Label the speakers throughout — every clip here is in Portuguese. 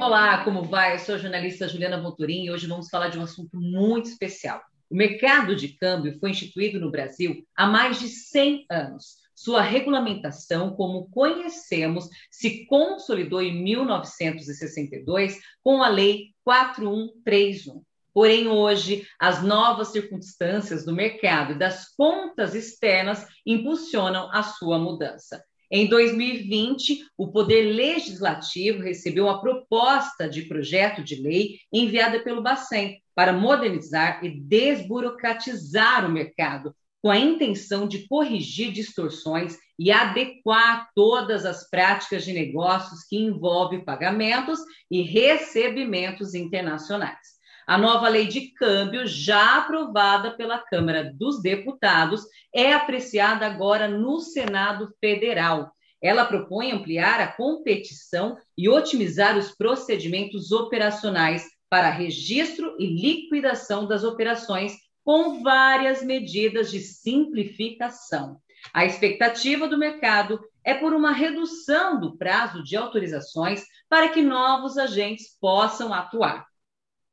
Speaker 1: Olá, como vai? Eu sou a jornalista Juliana Monturim e hoje vamos falar de um assunto muito especial. O mercado de câmbio foi instituído no Brasil há mais de 100 anos. Sua regulamentação, como conhecemos, se consolidou em 1962 com a Lei 4131. Porém, hoje, as novas circunstâncias do mercado e das contas externas impulsionam a sua mudança. Em 2020, o Poder Legislativo recebeu uma proposta de projeto de lei enviada pelo Bacen para modernizar e desburocratizar o mercado, com a intenção de corrigir distorções e adequar todas as práticas de negócios que envolvem pagamentos e recebimentos internacionais. A nova lei de câmbio, já aprovada pela Câmara dos Deputados, é apreciada agora no Senado Federal. Ela propõe ampliar a competição e otimizar os procedimentos operacionais para registro e liquidação das operações, com várias medidas de simplificação. A expectativa do mercado é por uma redução do prazo de autorizações para que novos agentes possam atuar.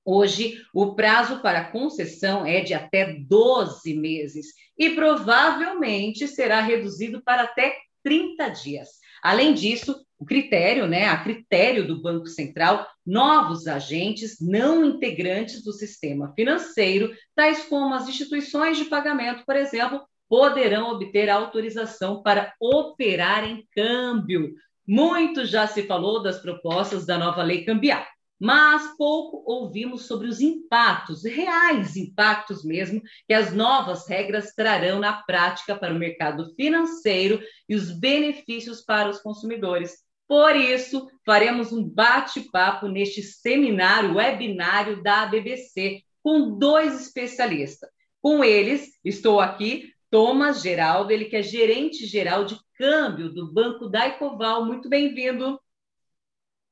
Speaker 1: Hoje, o prazo para concessão é de até 12 meses e provavelmente será reduzido para até 30 dias. Além disso, o critério, né, a critério do Banco Central, novos agentes não integrantes do sistema financeiro, tais como as instituições de pagamento, por exemplo, poderão obter autorização para operar em câmbio. Muito já se falou das propostas da nova lei cambial mas pouco ouvimos sobre os impactos, reais impactos mesmo, que as novas regras trarão na prática para o mercado financeiro e os benefícios para os consumidores. Por isso, faremos um bate-papo neste seminário webinário da BBC com dois especialistas. Com eles, estou aqui, Thomas Geraldo, ele que é gerente geral de câmbio do Banco Daicoval. Muito bem-vindo.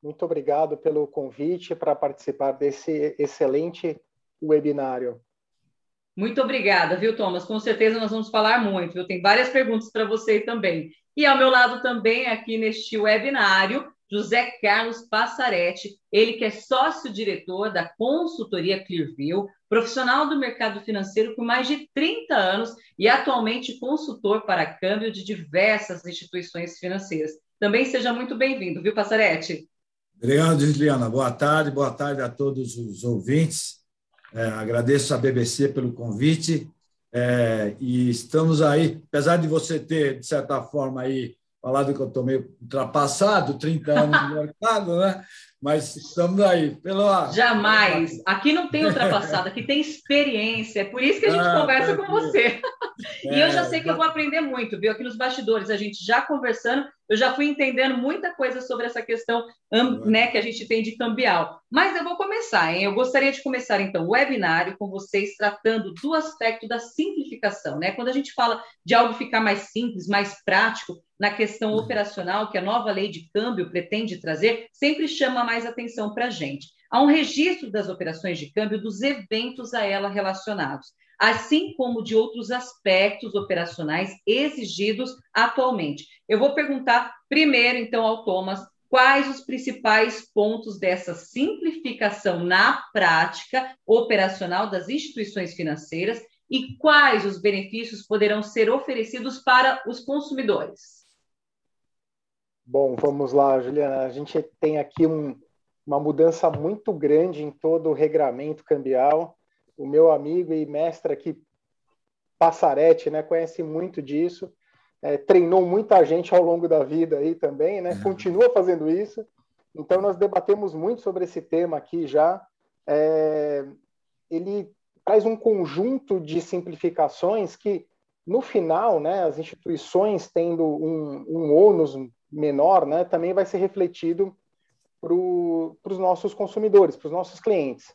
Speaker 2: Muito obrigado pelo convite para participar desse excelente webinário.
Speaker 1: Muito obrigada, viu, Thomas? Com certeza nós vamos falar muito. Eu tenho várias perguntas para você também. E ao meu lado também, aqui neste webinário, José Carlos Passaretti, ele que é sócio-diretor da consultoria Clearview, profissional do mercado financeiro com mais de 30 anos e atualmente consultor para câmbio de diversas instituições financeiras. Também seja muito bem-vindo, viu, Passaretti?
Speaker 3: Obrigado, Juliana. Boa tarde, boa tarde a todos os ouvintes. É, agradeço a BBC pelo convite. É, e estamos aí, apesar de você ter, de certa forma, aí, falado que eu estou meio ultrapassado, 30 anos no mercado, né? Mas estamos aí. Pela...
Speaker 1: Jamais. Aqui não tem ultrapassado, aqui tem experiência. É por isso que a gente ah, conversa com você. É, e eu já sei que eu vou aprender muito, viu? Aqui nos bastidores, a gente já conversando, eu já fui entendendo muita coisa sobre essa questão né, que a gente tem de cambial. Mas eu vou começar, hein? Eu gostaria de começar, então, o webinário com vocês tratando do aspecto da simplificação, né? Quando a gente fala de algo ficar mais simples, mais prático, na questão operacional que a nova lei de câmbio pretende trazer, sempre chama mais atenção para a gente. Há um registro das operações de câmbio dos eventos a ela relacionados, assim como de outros aspectos operacionais exigidos atualmente. Eu vou perguntar primeiro, então, ao Thomas, quais os principais pontos dessa simplificação na prática operacional das instituições financeiras e quais os benefícios poderão ser oferecidos para os consumidores.
Speaker 2: Bom, vamos lá, Juliana. A gente tem aqui um, uma mudança muito grande em todo o regramento cambial. O meu amigo e mestre aqui, Passarete, né, conhece muito disso. É, treinou muita gente ao longo da vida aí também, né? Uhum. Continua fazendo isso. Então, nós debatemos muito sobre esse tema aqui já. É, ele traz um conjunto de simplificações que, no final, né, as instituições tendo um, um ônus menor, né, também vai ser refletido para os nossos consumidores, para os nossos clientes.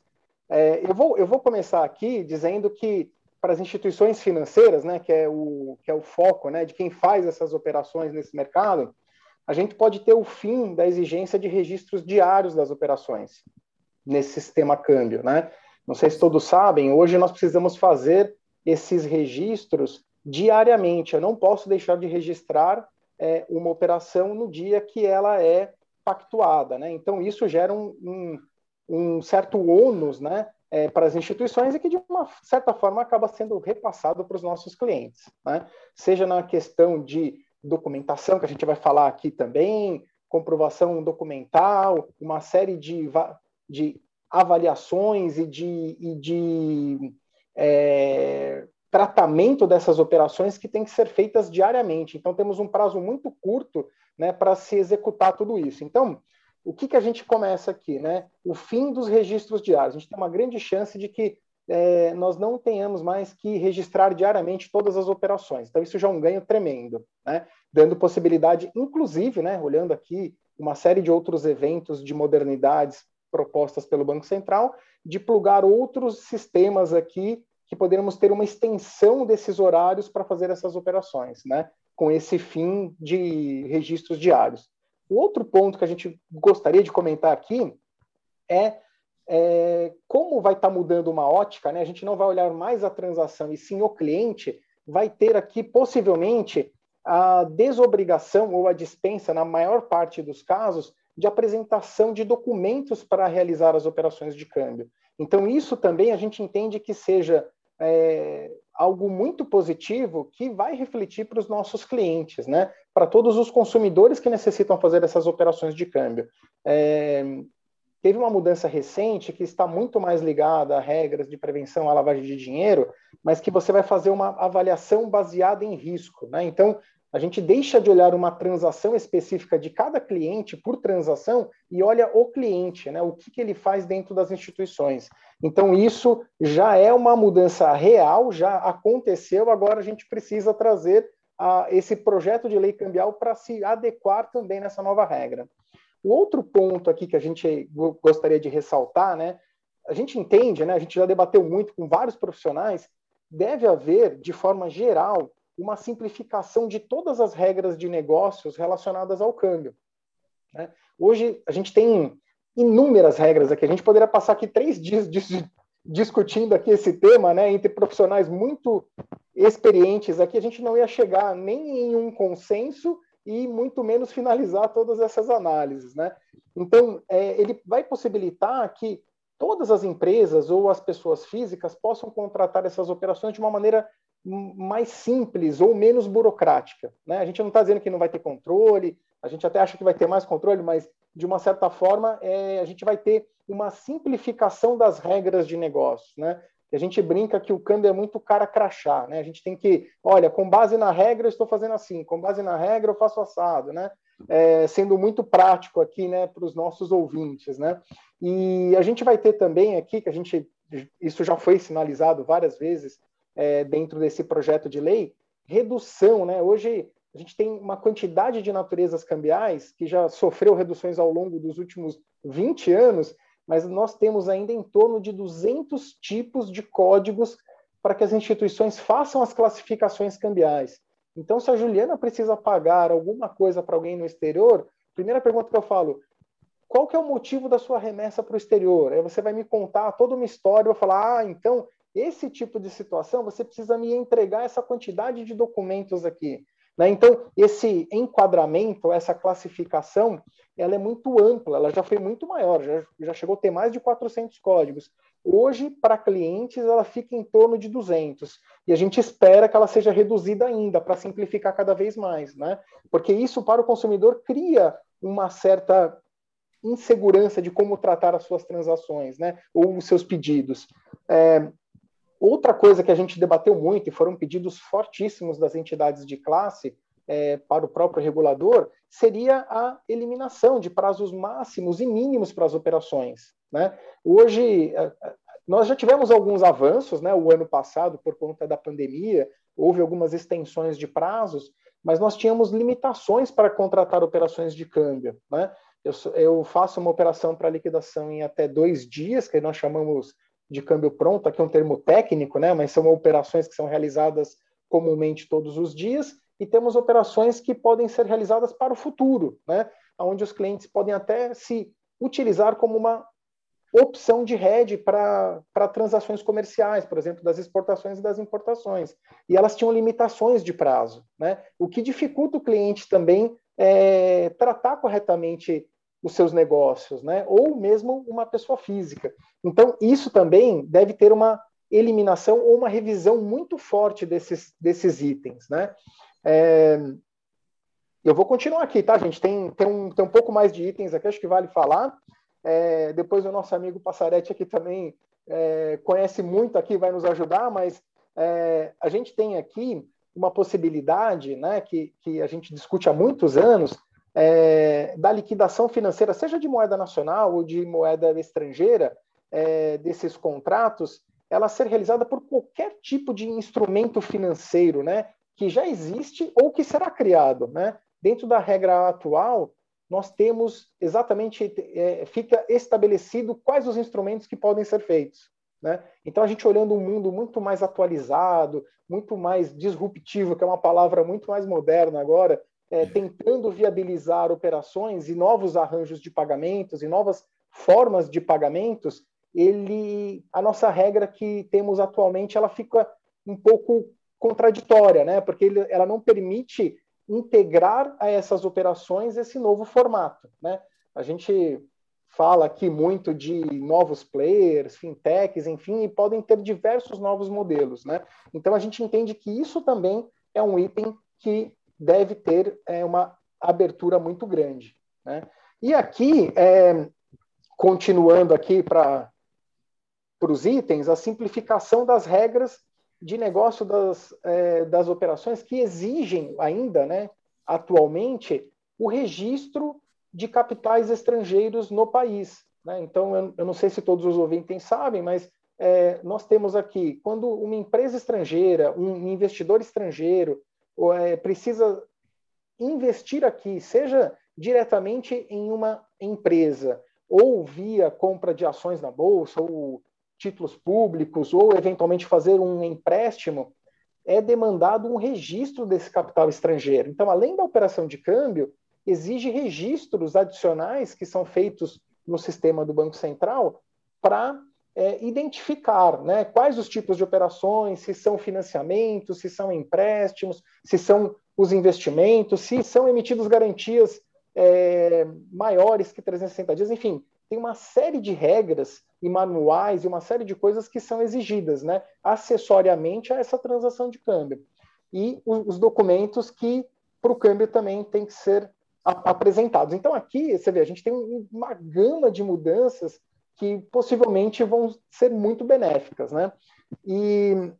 Speaker 2: É, eu, vou, eu vou começar aqui dizendo que para as instituições financeiras, né, que é o, que é o foco né, de quem faz essas operações nesse mercado, a gente pode ter o fim da exigência de registros diários das operações nesse sistema câmbio. Né? Não sei se todos sabem, hoje nós precisamos fazer esses registros diariamente. Eu não posso deixar de registrar é, uma operação no dia que ela é pactuada. Né? Então, isso gera um, um, um certo ônus né, é, para as instituições e que, de uma certa forma, acaba sendo repassado para os nossos clientes. Né? Seja na questão de documentação, que a gente vai falar aqui também, comprovação documental, uma série de, de avaliações e de, e de é, tratamento dessas operações que tem que ser feitas diariamente. Então, temos um prazo muito curto né, para se executar tudo isso. Então, o que, que a gente começa aqui? Né? O fim dos registros diários. A gente tem uma grande chance de que é, nós não tenhamos mais que registrar diariamente todas as operações. Então, isso já é um ganho tremendo, né? dando possibilidade, inclusive, né, olhando aqui uma série de outros eventos de modernidades propostas pelo Banco Central, de plugar outros sistemas aqui que poderíamos ter uma extensão desses horários para fazer essas operações, né? com esse fim de registros diários. O outro ponto que a gente gostaria de comentar aqui é, é como vai estar tá mudando uma ótica, né? a gente não vai olhar mais a transação e sim o cliente, vai ter aqui possivelmente a desobrigação ou a dispensa, na maior parte dos casos, de apresentação de documentos para realizar as operações de câmbio. Então, isso também a gente entende que seja é, algo muito positivo que vai refletir para os nossos clientes, né? para todos os consumidores que necessitam fazer essas operações de câmbio. É, teve uma mudança recente que está muito mais ligada a regras de prevenção à lavagem de dinheiro, mas que você vai fazer uma avaliação baseada em risco. Né? Então, a gente deixa de olhar uma transação específica de cada cliente por transação e olha o cliente, né? o que, que ele faz dentro das instituições. Então, isso já é uma mudança real, já aconteceu, agora a gente precisa trazer a, esse projeto de lei cambial para se adequar também nessa nova regra. O outro ponto aqui que a gente gostaria de ressaltar, né? A gente entende, né? A gente já debateu muito com vários profissionais, deve haver, de forma geral, uma simplificação de todas as regras de negócios relacionadas ao câmbio. Né? Hoje, a gente tem inúmeras regras aqui. A gente poderia passar aqui três dias discutindo aqui esse tema, né, entre profissionais muito experientes aqui, a gente não ia chegar nem em um consenso e muito menos finalizar todas essas análises, né? Então, é, ele vai possibilitar que todas as empresas ou as pessoas físicas possam contratar essas operações de uma maneira mais simples ou menos burocrática. Né? A gente não está dizendo que não vai ter controle, a gente até acha que vai ter mais controle, mas de uma certa forma é, a gente vai ter uma simplificação das regras de negócio. Né? a gente brinca que o câmbio é muito cara crachá. Né? A gente tem que, olha, com base na regra eu estou fazendo assim, com base na regra eu faço assado. Né? É, sendo muito prático aqui né, para os nossos ouvintes. Né? E a gente vai ter também aqui, que a gente, isso já foi sinalizado várias vezes, é, dentro desse projeto de lei, redução. Né? Hoje a gente tem uma quantidade de naturezas cambiais que já sofreu reduções ao longo dos últimos 20 anos, mas nós temos ainda em torno de 200 tipos de códigos para que as instituições façam as classificações cambiais. Então, se a Juliana precisa pagar alguma coisa para alguém no exterior, primeira pergunta que eu falo, qual que é o motivo da sua remessa para o exterior? Aí você vai me contar toda uma história, eu vou falar, ah, então esse tipo de situação, você precisa me entregar essa quantidade de documentos aqui. Né? Então, esse enquadramento, essa classificação, ela é muito ampla, ela já foi muito maior, já, já chegou a ter mais de 400 códigos. Hoje, para clientes, ela fica em torno de 200. E a gente espera que ela seja reduzida ainda, para simplificar cada vez mais. Né? Porque isso, para o consumidor, cria uma certa insegurança de como tratar as suas transações, né? ou os seus pedidos. É, Outra coisa que a gente debateu muito e foram pedidos fortíssimos das entidades de classe é, para o próprio regulador seria a eliminação de prazos máximos e mínimos para as operações. Né? Hoje, nós já tivemos alguns avanços, né? o ano passado, por conta da pandemia, houve algumas extensões de prazos, mas nós tínhamos limitações para contratar operações de câmbio. Né? Eu, eu faço uma operação para liquidação em até dois dias, que nós chamamos de câmbio pronto, aqui é um termo técnico, né, mas são operações que são realizadas comumente todos os dias, e temos operações que podem ser realizadas para o futuro, né, onde os clientes podem até se utilizar como uma opção de hedge para transações comerciais, por exemplo, das exportações e das importações. E elas tinham limitações de prazo, né? o que dificulta o cliente também é, tratar corretamente os seus negócios, né? ou mesmo uma pessoa física. Então, isso também deve ter uma eliminação ou uma revisão muito forte desses, desses itens. Né? É, eu vou continuar aqui, tá, gente? Tem, tem, um, tem um pouco mais de itens aqui, acho que vale falar. É, depois o nosso amigo Passarete aqui também é, conhece muito aqui, vai nos ajudar, mas é, a gente tem aqui uma possibilidade, né, que, que a gente discute há muitos anos, é, da liquidação financeira, seja de moeda nacional ou de moeda estrangeira, é, desses contratos, ela ser realizada por qualquer tipo de instrumento financeiro, né, que já existe ou que será criado, né? Dentro da regra atual, nós temos exatamente é, fica estabelecido quais os instrumentos que podem ser feitos. Né? Então, a gente olhando um mundo muito mais atualizado, muito mais disruptivo, que é uma palavra muito mais moderna agora, é, tentando viabilizar operações e novos arranjos de pagamentos e novas formas de pagamentos, ele, a nossa regra que temos atualmente, ela fica um pouco contraditória, né? Porque ele, ela não permite integrar a essas operações esse novo formato, né? A gente fala aqui muito de novos players, fintechs, enfim, e podem ter diversos novos modelos, né? Então a gente entende que isso também é um item que deve ter é, uma abertura muito grande, né? E aqui, é, continuando aqui para os itens, a simplificação das regras de negócio das, é, das operações que exigem ainda, né, atualmente, o registro de capitais estrangeiros no país. Né? Então, eu, eu, não sei se todos os ouvintes sabem, mas é, nós temos aqui, quando uma empresa estrangeira, um investidor estrangeiro, precisa investir aqui, seja diretamente em uma empresa, ou via compra de ações na bolsa, ou títulos públicos ou eventualmente fazer um empréstimo, é demandado um registro desse capital estrangeiro. Então, além da operação de câmbio, exige registros adicionais que são feitos no sistema do Banco Central para é, identificar né, quais os tipos de operações, se são financiamentos, se são empréstimos, se são os investimentos, se são emitidos garantias é, maiores que 360 dias, enfim, tem uma série de regras e manuais e uma série de coisas que são exigidas, né, acessoriamente a essa transação de câmbio. E os documentos que para o câmbio também tem que ser apresentados. Então aqui, você vê, a gente tem uma gama de mudanças que possivelmente vão ser muito benéficas, né? E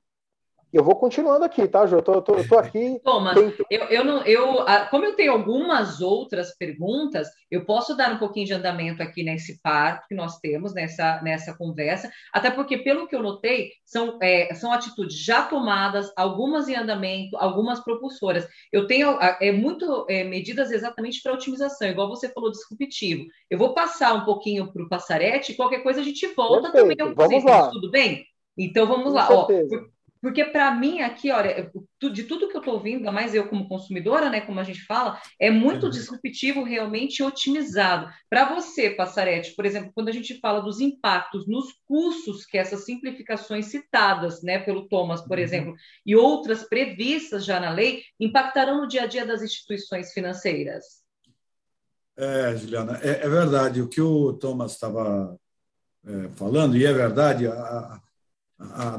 Speaker 2: eu vou continuando aqui, tá, Jô? Eu tô, tô, tô aqui.
Speaker 1: Thomas, dentro... eu, eu não, eu, como eu tenho algumas outras perguntas, eu posso dar um pouquinho de andamento aqui nesse par que nós temos nessa, nessa conversa, até porque, pelo que eu notei, são, é, são atitudes já tomadas, algumas em andamento, algumas propulsoras. Eu tenho é, muito é, medidas exatamente para otimização, igual você falou, disruptivo. Eu vou passar um pouquinho para o Passarete, qualquer coisa a gente volta
Speaker 2: Perfeito. também. Vamos lá.
Speaker 1: Tudo bem? Então vamos Com lá. Ó, porque para mim aqui, olha, de tudo que eu estou ouvindo, mais eu como consumidora, né, como a gente fala, é muito uhum. disruptivo realmente otimizado. Para você, Passarete, por exemplo, quando a gente fala dos impactos nos custos que essas simplificações citadas, né, pelo Thomas, por uhum. exemplo, e outras previstas já na lei, impactarão no dia a dia das instituições financeiras?
Speaker 3: É, Juliana, é, é verdade. O que o Thomas estava é, falando, e é verdade, a, a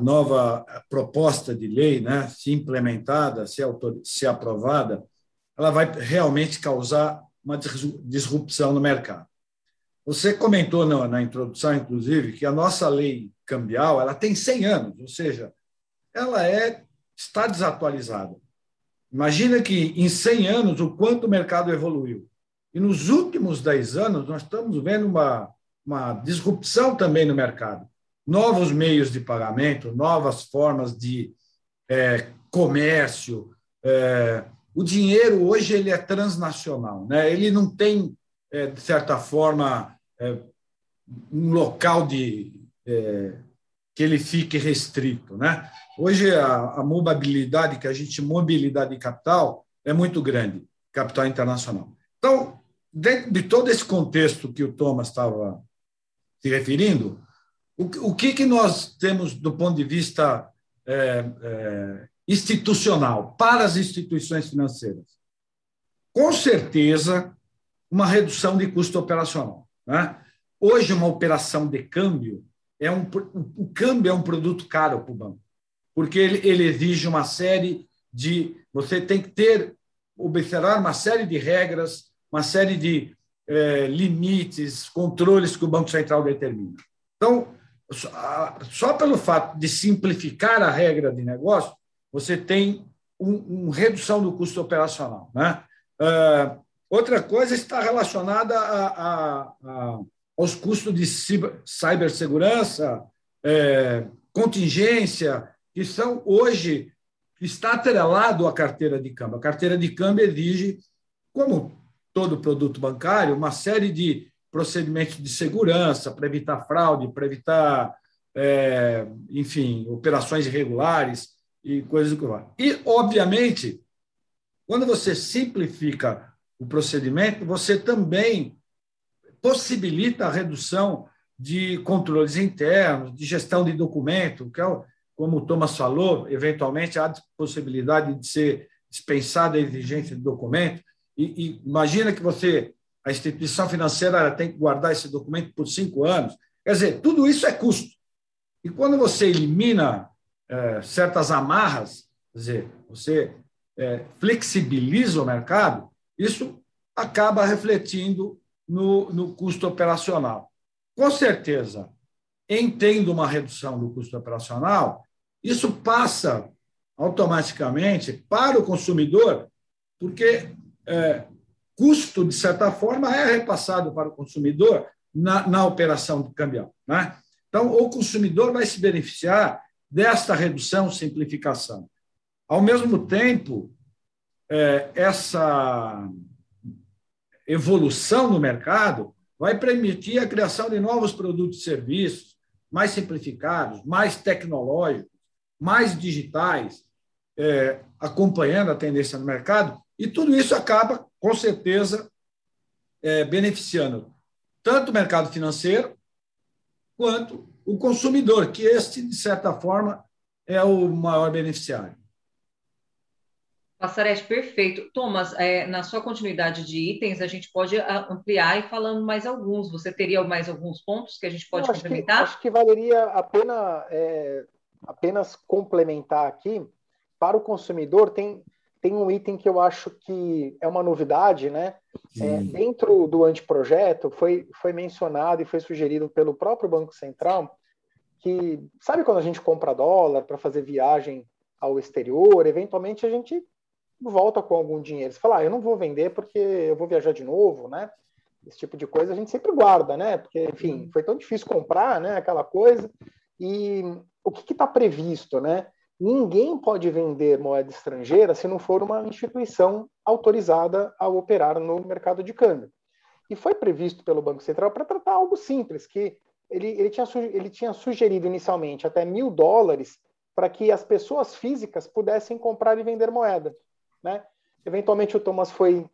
Speaker 3: nova proposta de lei, né, se implementada, se, autor, se aprovada, ela vai realmente causar uma disrupção no mercado. Você comentou na, na introdução, inclusive, que a nossa lei cambial ela tem 100 anos, ou seja, ela é está desatualizada. Imagina que em 100 anos o quanto o mercado evoluiu. E nos últimos 10 anos nós estamos vendo uma, uma disrupção também no mercado novos meios de pagamento, novas formas de é, comércio. É, o dinheiro hoje ele é transnacional, né? ele não tem, é, de certa forma, é, um local de, é, que ele fique restrito. Né? Hoje a, a mobilidade, que a gente mobilidade de capital, é muito grande, capital internacional. Então, dentro de todo esse contexto que o Thomas estava se referindo, o, que, que nós temos do ponto de vista é, é, institucional para as instituições financeiras? Com certeza, uma redução de custo operacional. Né? Hoje, uma operação de câmbio é um o câmbio é um produto caro para o banco, porque ele, ele exige uma série de você tem que ter observar uma série de regras, uma série de é, limites, controles que o Banco Central determina. Então, só pelo fato de simplificar a regra de negócio, você tem uma um redução do custo operacional. Né? Uh, outra coisa está relacionada a, a, a, aos custos de cibersegurança, é, contingência, que são hoje está atrelado à carteira de câmbio. A carteira de câmbio exige, como todo produto bancário, uma série de procedimentos de segurança para evitar fraude, para evitar, é, enfim, operações irregulares e coisas do que vai. E, obviamente, quando você simplifica o procedimento, você também possibilita a redução de controles internos, de gestão de documento, que é, como o Thomas falou, eventualmente há possibilidade de ser dispensada a exigência de documento. E, e imagina que você, a instituição financeira, tem que guardar esse documento por cinco anos. Quer dizer, tudo isso é custo. E quando você elimina é, certas amarras, quer dizer, você é, flexibiliza o mercado, isso acaba refletindo no, no custo operacional. Com certeza, em tendo uma redução do custo operacional, isso passa automaticamente para o consumidor, porque é, custo, de certa forma, é repassado para o consumidor na, na operação cambial. Né? Então, o consumidor vai se beneficiar desta redução, simplificação. Ao mesmo tempo, é, essa evolução no mercado vai permitir a criação de novos produtos e serviços mais simplificados, mais tecnológicos, mais digitais, é, acompanhando a tendência no mercado, e tudo isso acaba, com certeza, é, beneficiando tanto o mercado financeiro quanto o consumidor, que este, de certa forma, é o maior beneficiário.
Speaker 1: Passarete, perfeito. Thomas, é, na sua continuidade de itens, a gente pode ampliar e falando mais alguns. Você teria mais alguns pontos que a gente pode
Speaker 2: acho
Speaker 1: complementar?
Speaker 2: Que, acho que valeria a pena é, apenas complementar aqui. Para o consumidor, tem, tem um item que eu acho que é uma novidade, né? É, dentro do anteprojeto, foi, foi mencionado e foi sugerido pelo próprio Banco Central que, sabe quando a gente compra dólar para fazer viagem ao exterior, eventualmente a gente volta com algum dinheiro. Você fala, ah, eu não vou vender porque eu vou viajar de novo, né? Esse tipo de coisa a gente sempre guarda, né? Porque, enfim, foi tão difícil comprar, né? Aquela coisa. E o que está previsto, né? Ninguém pode vender moeda estrangeira se não for uma instituição autorizada a operar no mercado de câmbio. E foi previsto pelo Banco Central para tratar algo simples, que ele, ele, tinha, ele tinha sugerido inicialmente até mil dólares para que as pessoas físicas pudessem comprar e vender moeda. Né? Eventualmente o Thomas foi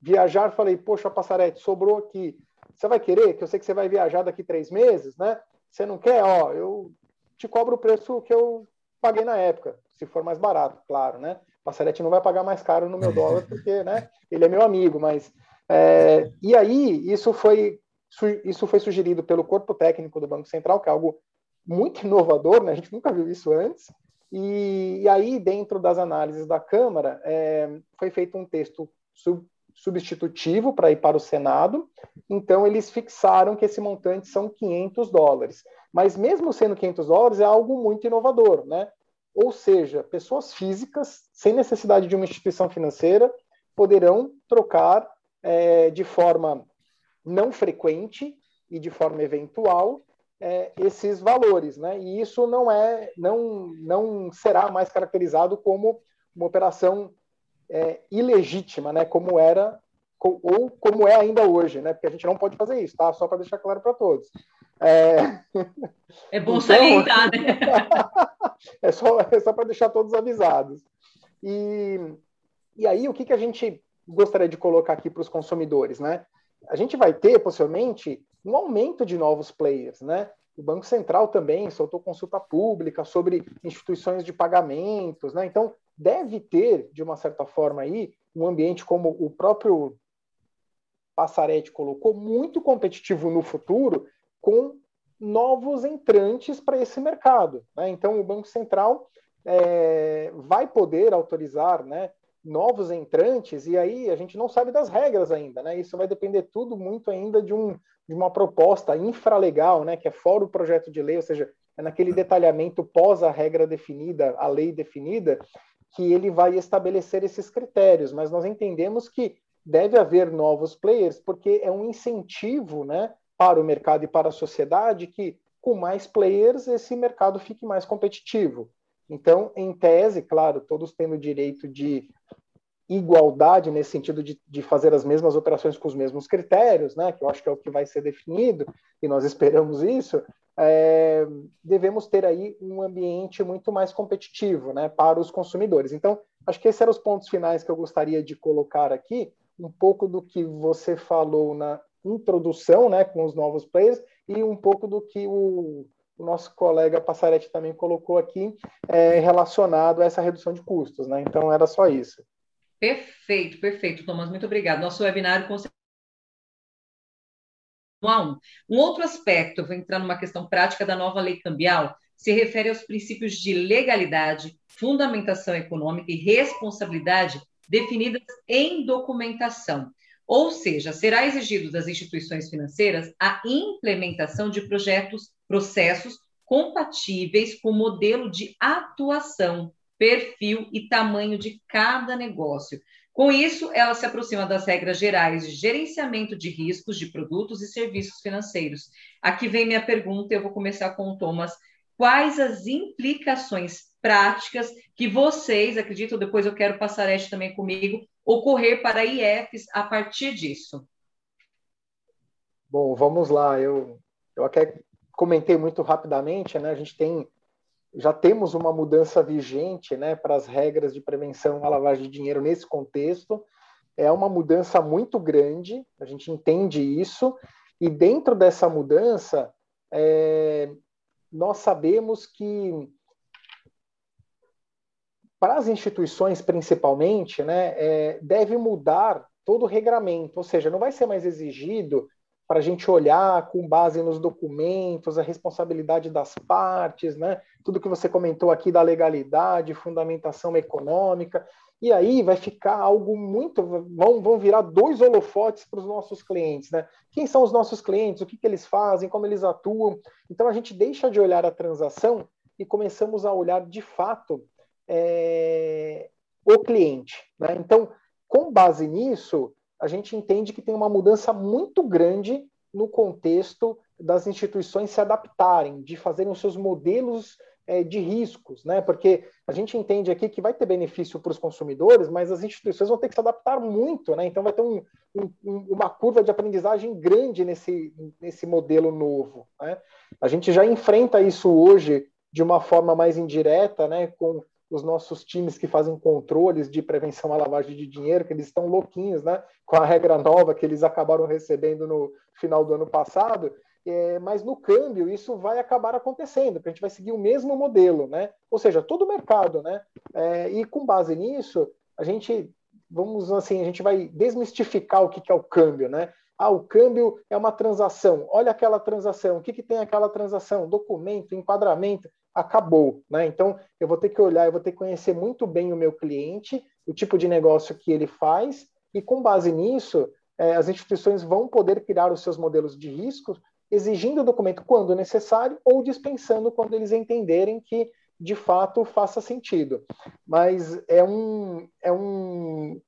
Speaker 2: viajar, falei, poxa, Passarete, sobrou aqui. Você vai querer? Que eu sei que você vai viajar daqui três meses, né? Você não quer? Ó, eu te cobro o preço que eu paguei na época, se for mais barato, claro, né? Passarete não vai pagar mais caro no meu dólar porque, né? Ele é meu amigo, mas é, e aí isso foi isso foi sugerido pelo corpo técnico do Banco Central, que é algo muito inovador, né? A gente nunca viu isso antes. E, e aí, dentro das análises da Câmara, é, foi feito um texto sub, substitutivo para ir para o Senado. Então, eles fixaram que esse montante são 500 dólares. Mas, mesmo sendo 500 dólares, é algo muito inovador, né? Ou seja, pessoas físicas, sem necessidade de uma instituição financeira, poderão trocar é, de forma não frequente e de forma eventual é, esses valores, né? E isso não é, não, não será mais caracterizado como uma operação é, ilegítima, né? Como era ou como é ainda hoje, né? Porque a gente não pode fazer isso, tá? Só para deixar claro para todos.
Speaker 1: É, é bom então, salientar, né?
Speaker 2: é só, é só para deixar todos avisados. E, e aí, o que, que a gente gostaria de colocar aqui para os consumidores, né? A gente vai ter, possivelmente, um aumento de novos players, né? O Banco Central também soltou consulta pública sobre instituições de pagamentos, né? Então, deve ter, de uma certa forma aí, um ambiente como o próprio Passaretti colocou, muito competitivo no futuro, com novos entrantes para esse mercado. Né? Então, o Banco Central é, vai poder autorizar né, novos entrantes, e aí a gente não sabe das regras ainda. Né? Isso vai depender tudo muito ainda de, um, de uma proposta infralegal, né, que é fora o projeto de lei, ou seja, é naquele detalhamento pós a regra definida, a lei definida, que ele vai estabelecer esses critérios. Mas nós entendemos que deve haver novos players, porque é um incentivo né, para o mercado e para a sociedade que, com mais players, esse mercado fique mais competitivo. Então, em tese, claro, todos tendo direito de igualdade nesse sentido de, de fazer as mesmas operações com os mesmos critérios, né, que eu acho que é o que vai ser definido, e nós esperamos isso, é, devemos ter aí um ambiente muito mais competitivo né, para os consumidores. Então, acho que esses eram os pontos finais que eu gostaria de colocar aqui, um pouco do que você falou na introdução né, com os novos players e um pouco do que o, o nosso colega Passaretti também colocou aqui é, relacionado a essa redução de custos. Né? Então, era só isso.
Speaker 1: Perfeito, perfeito, Thomas, muito obrigado. Nosso webinário com um. um outro aspecto, vou entrar numa questão prática da nova lei cambial, se refere aos princípios de legalidade, fundamentação econômica e responsabilidade definidas em documentação. Ou seja, será exigido das instituições financeiras a implementação de projetos, processos compatíveis com o modelo de atuação, perfil e tamanho de cada negócio. Com isso, ela se aproxima das regras gerais de gerenciamento de riscos de produtos e serviços financeiros. Aqui vem minha pergunta, eu vou começar com o Thomas. Quais as implicações práticas que vocês, acreditam, depois eu quero passar este também comigo, ocorrer para IFs a partir disso?
Speaker 2: Bom, vamos lá. Eu, eu até comentei muito rapidamente, né? A gente tem já temos uma mudança vigente, né, para as regras de prevenção à lavagem de dinheiro nesse contexto. É uma mudança muito grande, a gente entende isso, e dentro dessa mudança, é, nós sabemos que para as instituições, principalmente, né, é, deve mudar todo o regramento, ou seja, não vai ser mais exigido para a gente olhar com base nos documentos, a responsabilidade das partes, né? tudo que você comentou aqui da legalidade, fundamentação econômica, e aí vai ficar algo muito. Vão, vão virar dois holofotes para os nossos clientes. Né? Quem são os nossos clientes? O que, que eles fazem? Como eles atuam? Então a gente deixa de olhar a transação e começamos a olhar de fato é, o cliente. Né? Então, com base nisso, a gente entende que tem uma mudança muito grande no contexto das instituições se adaptarem, de fazerem os seus modelos é, de riscos, né? Porque a gente entende aqui que vai ter benefício para os consumidores, mas as instituições vão ter que se adaptar muito, né? Então vai ter um, um, uma curva de aprendizagem grande nesse, nesse modelo novo. Né? A gente já enfrenta isso hoje de uma forma mais indireta, né? Com os nossos times que fazem controles de prevenção à lavagem de dinheiro, que eles estão louquinhos, né? Com a regra nova que eles acabaram recebendo no final do ano passado. É, mas no câmbio isso vai acabar acontecendo, porque a gente vai seguir o mesmo modelo, né? Ou seja, todo o mercado, né? É, e com base nisso, a gente, vamos assim, a gente vai desmistificar o que, que é o câmbio, né? Ah, o câmbio é uma transação. Olha aquela transação. O que, que tem aquela transação? Documento, enquadramento acabou, né? Então eu vou ter que olhar, eu vou ter que conhecer muito bem o meu cliente, o tipo de negócio que ele faz e com base nisso é, as instituições vão poder criar os seus modelos de risco, exigindo o documento quando necessário ou dispensando quando eles entenderem que de fato faça sentido. Mas é um é um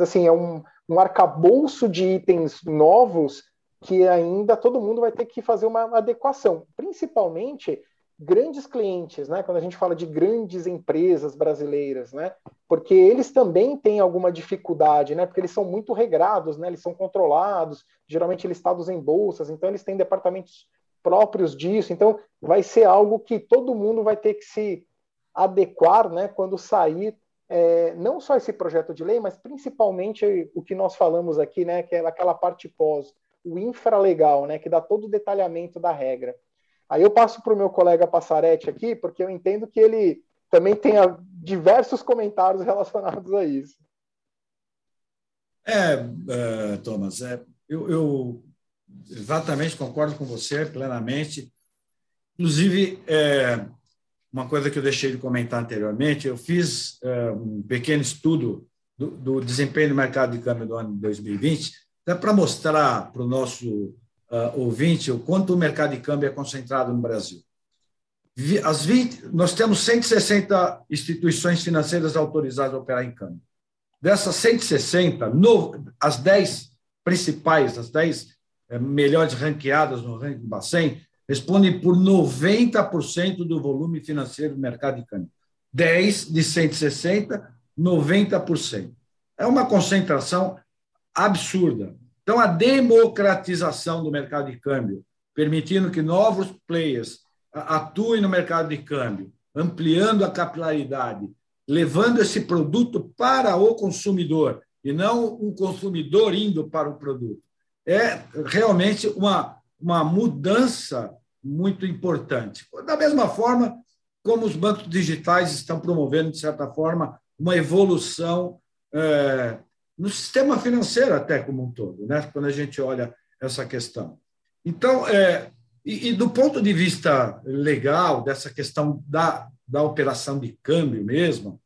Speaker 2: assim é um, um arcabouço de itens novos que ainda todo mundo vai ter que fazer uma adequação, principalmente grandes clientes, né? Quando a gente fala de grandes empresas brasileiras, né? Porque eles também têm alguma dificuldade, né? Porque eles são muito regrados, né? Eles são controlados, geralmente listados em bolsas, então eles têm departamentos próprios disso. Então vai ser algo que todo mundo vai ter que se adequar, né? Quando sair é, não só esse projeto de lei, mas principalmente o que nós falamos aqui, né? Que é aquela parte pós, o infralegal, né? Que dá todo o detalhamento da regra. Aí eu passo para o meu colega Passaretti aqui, porque eu entendo que ele também tem diversos comentários relacionados a isso.
Speaker 3: É, é Thomas, é, eu, eu exatamente concordo com você plenamente. Inclusive, é, uma coisa que eu deixei de comentar anteriormente, eu fiz é, um pequeno estudo do, do, desempenho do mercado de câmbio do ano de 2020, até para mostrar para o nosso uh, ouvinte o quanto o mercado de câmbio é concentrado no Brasil. As 20, nós temos 160 instituições financeiras autorizadas a operar em câmbio. Dessas 160, no, as 10 principais, as 10 é, melhores ranqueadas no ranking Bacen, respondem por 90% do volume financeiro do mercado de câmbio. 10 de 160, 90%. É uma concentração absurda. Então, a democratização do mercado de câmbio, permitindo que novos players atuem no mercado de câmbio, ampliando a capilaridade, levando esse produto para o consumidor e não o consumidor indo para o produto. É realmente uma, uma mudança muito importante. Da mesma forma como os bancos digitais estão promovendo, de certa forma, uma evolução é, no sistema financeiro até como um todo, né? quando a gente olha essa questão. Então, é, e, e, do ponto de vista legal, dessa questão da, da operação de câmbio mesmo,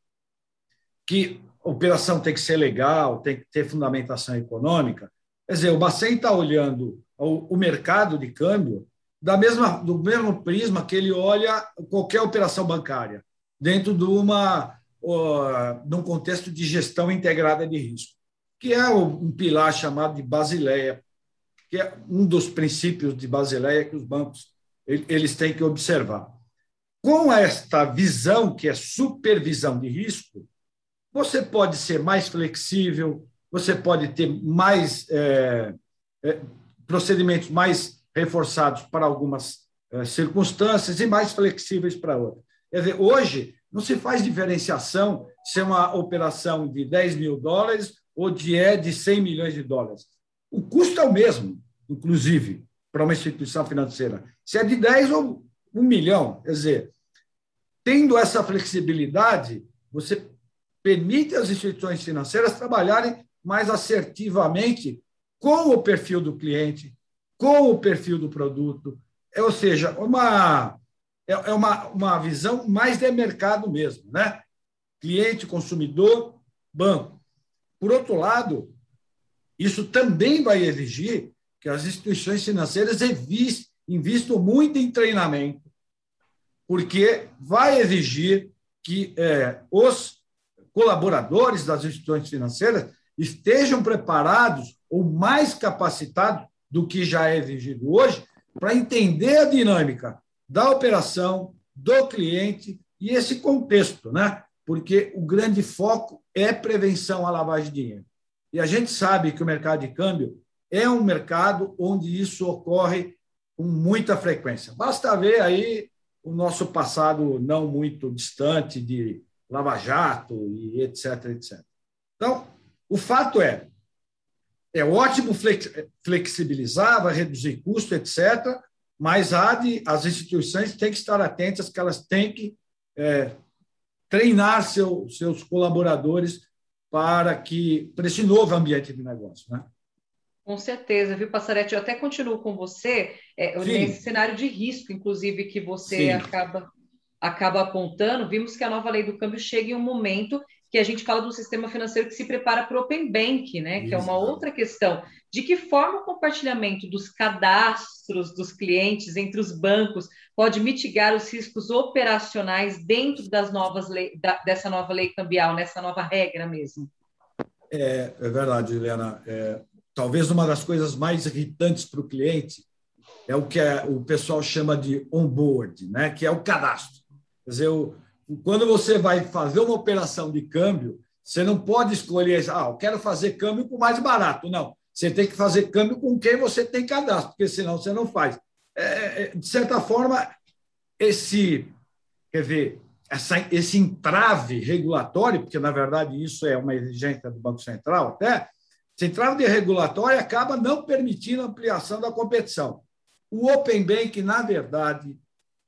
Speaker 3: que a operação tem que ser legal, tem que ter fundamentação econômica, quer dizer, o Bacen está olhando o, o mercado de câmbio da mesma, do mesmo prisma que ele olha qualquer operação bancária, dentro de uma num contexto de gestão integrada de risco, que é um pilar chamado de Basileia, que é um dos princípios de Basileia que os bancos eles têm que observar. Com esta visão, que é supervisão de risco, você pode ser mais flexível, você pode ter mais é, é, procedimentos mais reforçados para algumas é, circunstâncias e mais flexíveis para outras. Quer dizer, hoje, não se faz diferenciação se é uma operação de 10 mil dólares ou de é de 100 milhões de dólares. O custo é o mesmo, inclusive, para uma instituição financeira. Se é de 10 ou 1 milhão. Quer dizer, tendo essa flexibilidade, você permite às instituições financeiras trabalharem mais assertivamente com o perfil do cliente, com o perfil do produto, é, ou seja, uma é, é uma, uma visão mais de mercado mesmo, né? Cliente, consumidor, banco. Por outro lado, isso também vai exigir que as instituições financeiras investam muito em treinamento, porque vai exigir que é, os colaboradores das instituições financeiras estejam preparados ou mais capacitados do que já é exigido hoje para entender a dinâmica da operação, do cliente e esse contexto, né? Porque o grande foco é prevenção à lavagem de dinheiro. E a gente sabe que o mercado de câmbio é um mercado onde isso ocorre com muita frequência. Basta ver aí o nosso passado não muito distante de Lava Jato e etc, etc. Então, o fato é, é ótimo flexibilizar, vai reduzir custo, etc., mas há de, as instituições têm que estar atentas que elas têm que é, treinar seu, seus colaboradores para que para esse novo ambiente de negócio, né?
Speaker 1: Com certeza, viu, Passarete? Eu até continuo com você é, nesse cenário de risco, inclusive, que você acaba, acaba apontando. Vimos que a nova lei do câmbio chega em um momento que a gente fala do sistema financeiro que se prepara para o Open Bank, né? Isso. Que é uma outra questão. De que forma o compartilhamento dos cadastros dos clientes entre os bancos pode mitigar os riscos operacionais dentro das novas lei, da, dessa nova lei cambial, nessa nova regra mesmo?
Speaker 3: É, é verdade, Helena. É, talvez uma das coisas mais irritantes para o cliente é o que é, o pessoal chama de onboard, né? que é o cadastro. Quer dizer, o, quando você vai fazer uma operação de câmbio, você não pode escolher, ah, eu quero fazer câmbio com mais barato. Não. Você tem que fazer câmbio com quem você tem cadastro, porque senão você não faz. É, é de certa forma, esse, quer ver, essa, esse entrave regulatório, porque na verdade isso é uma exigência do Banco Central até, esse entrave regulatório acaba não permitindo a ampliação da competição. O Open Bank, na verdade,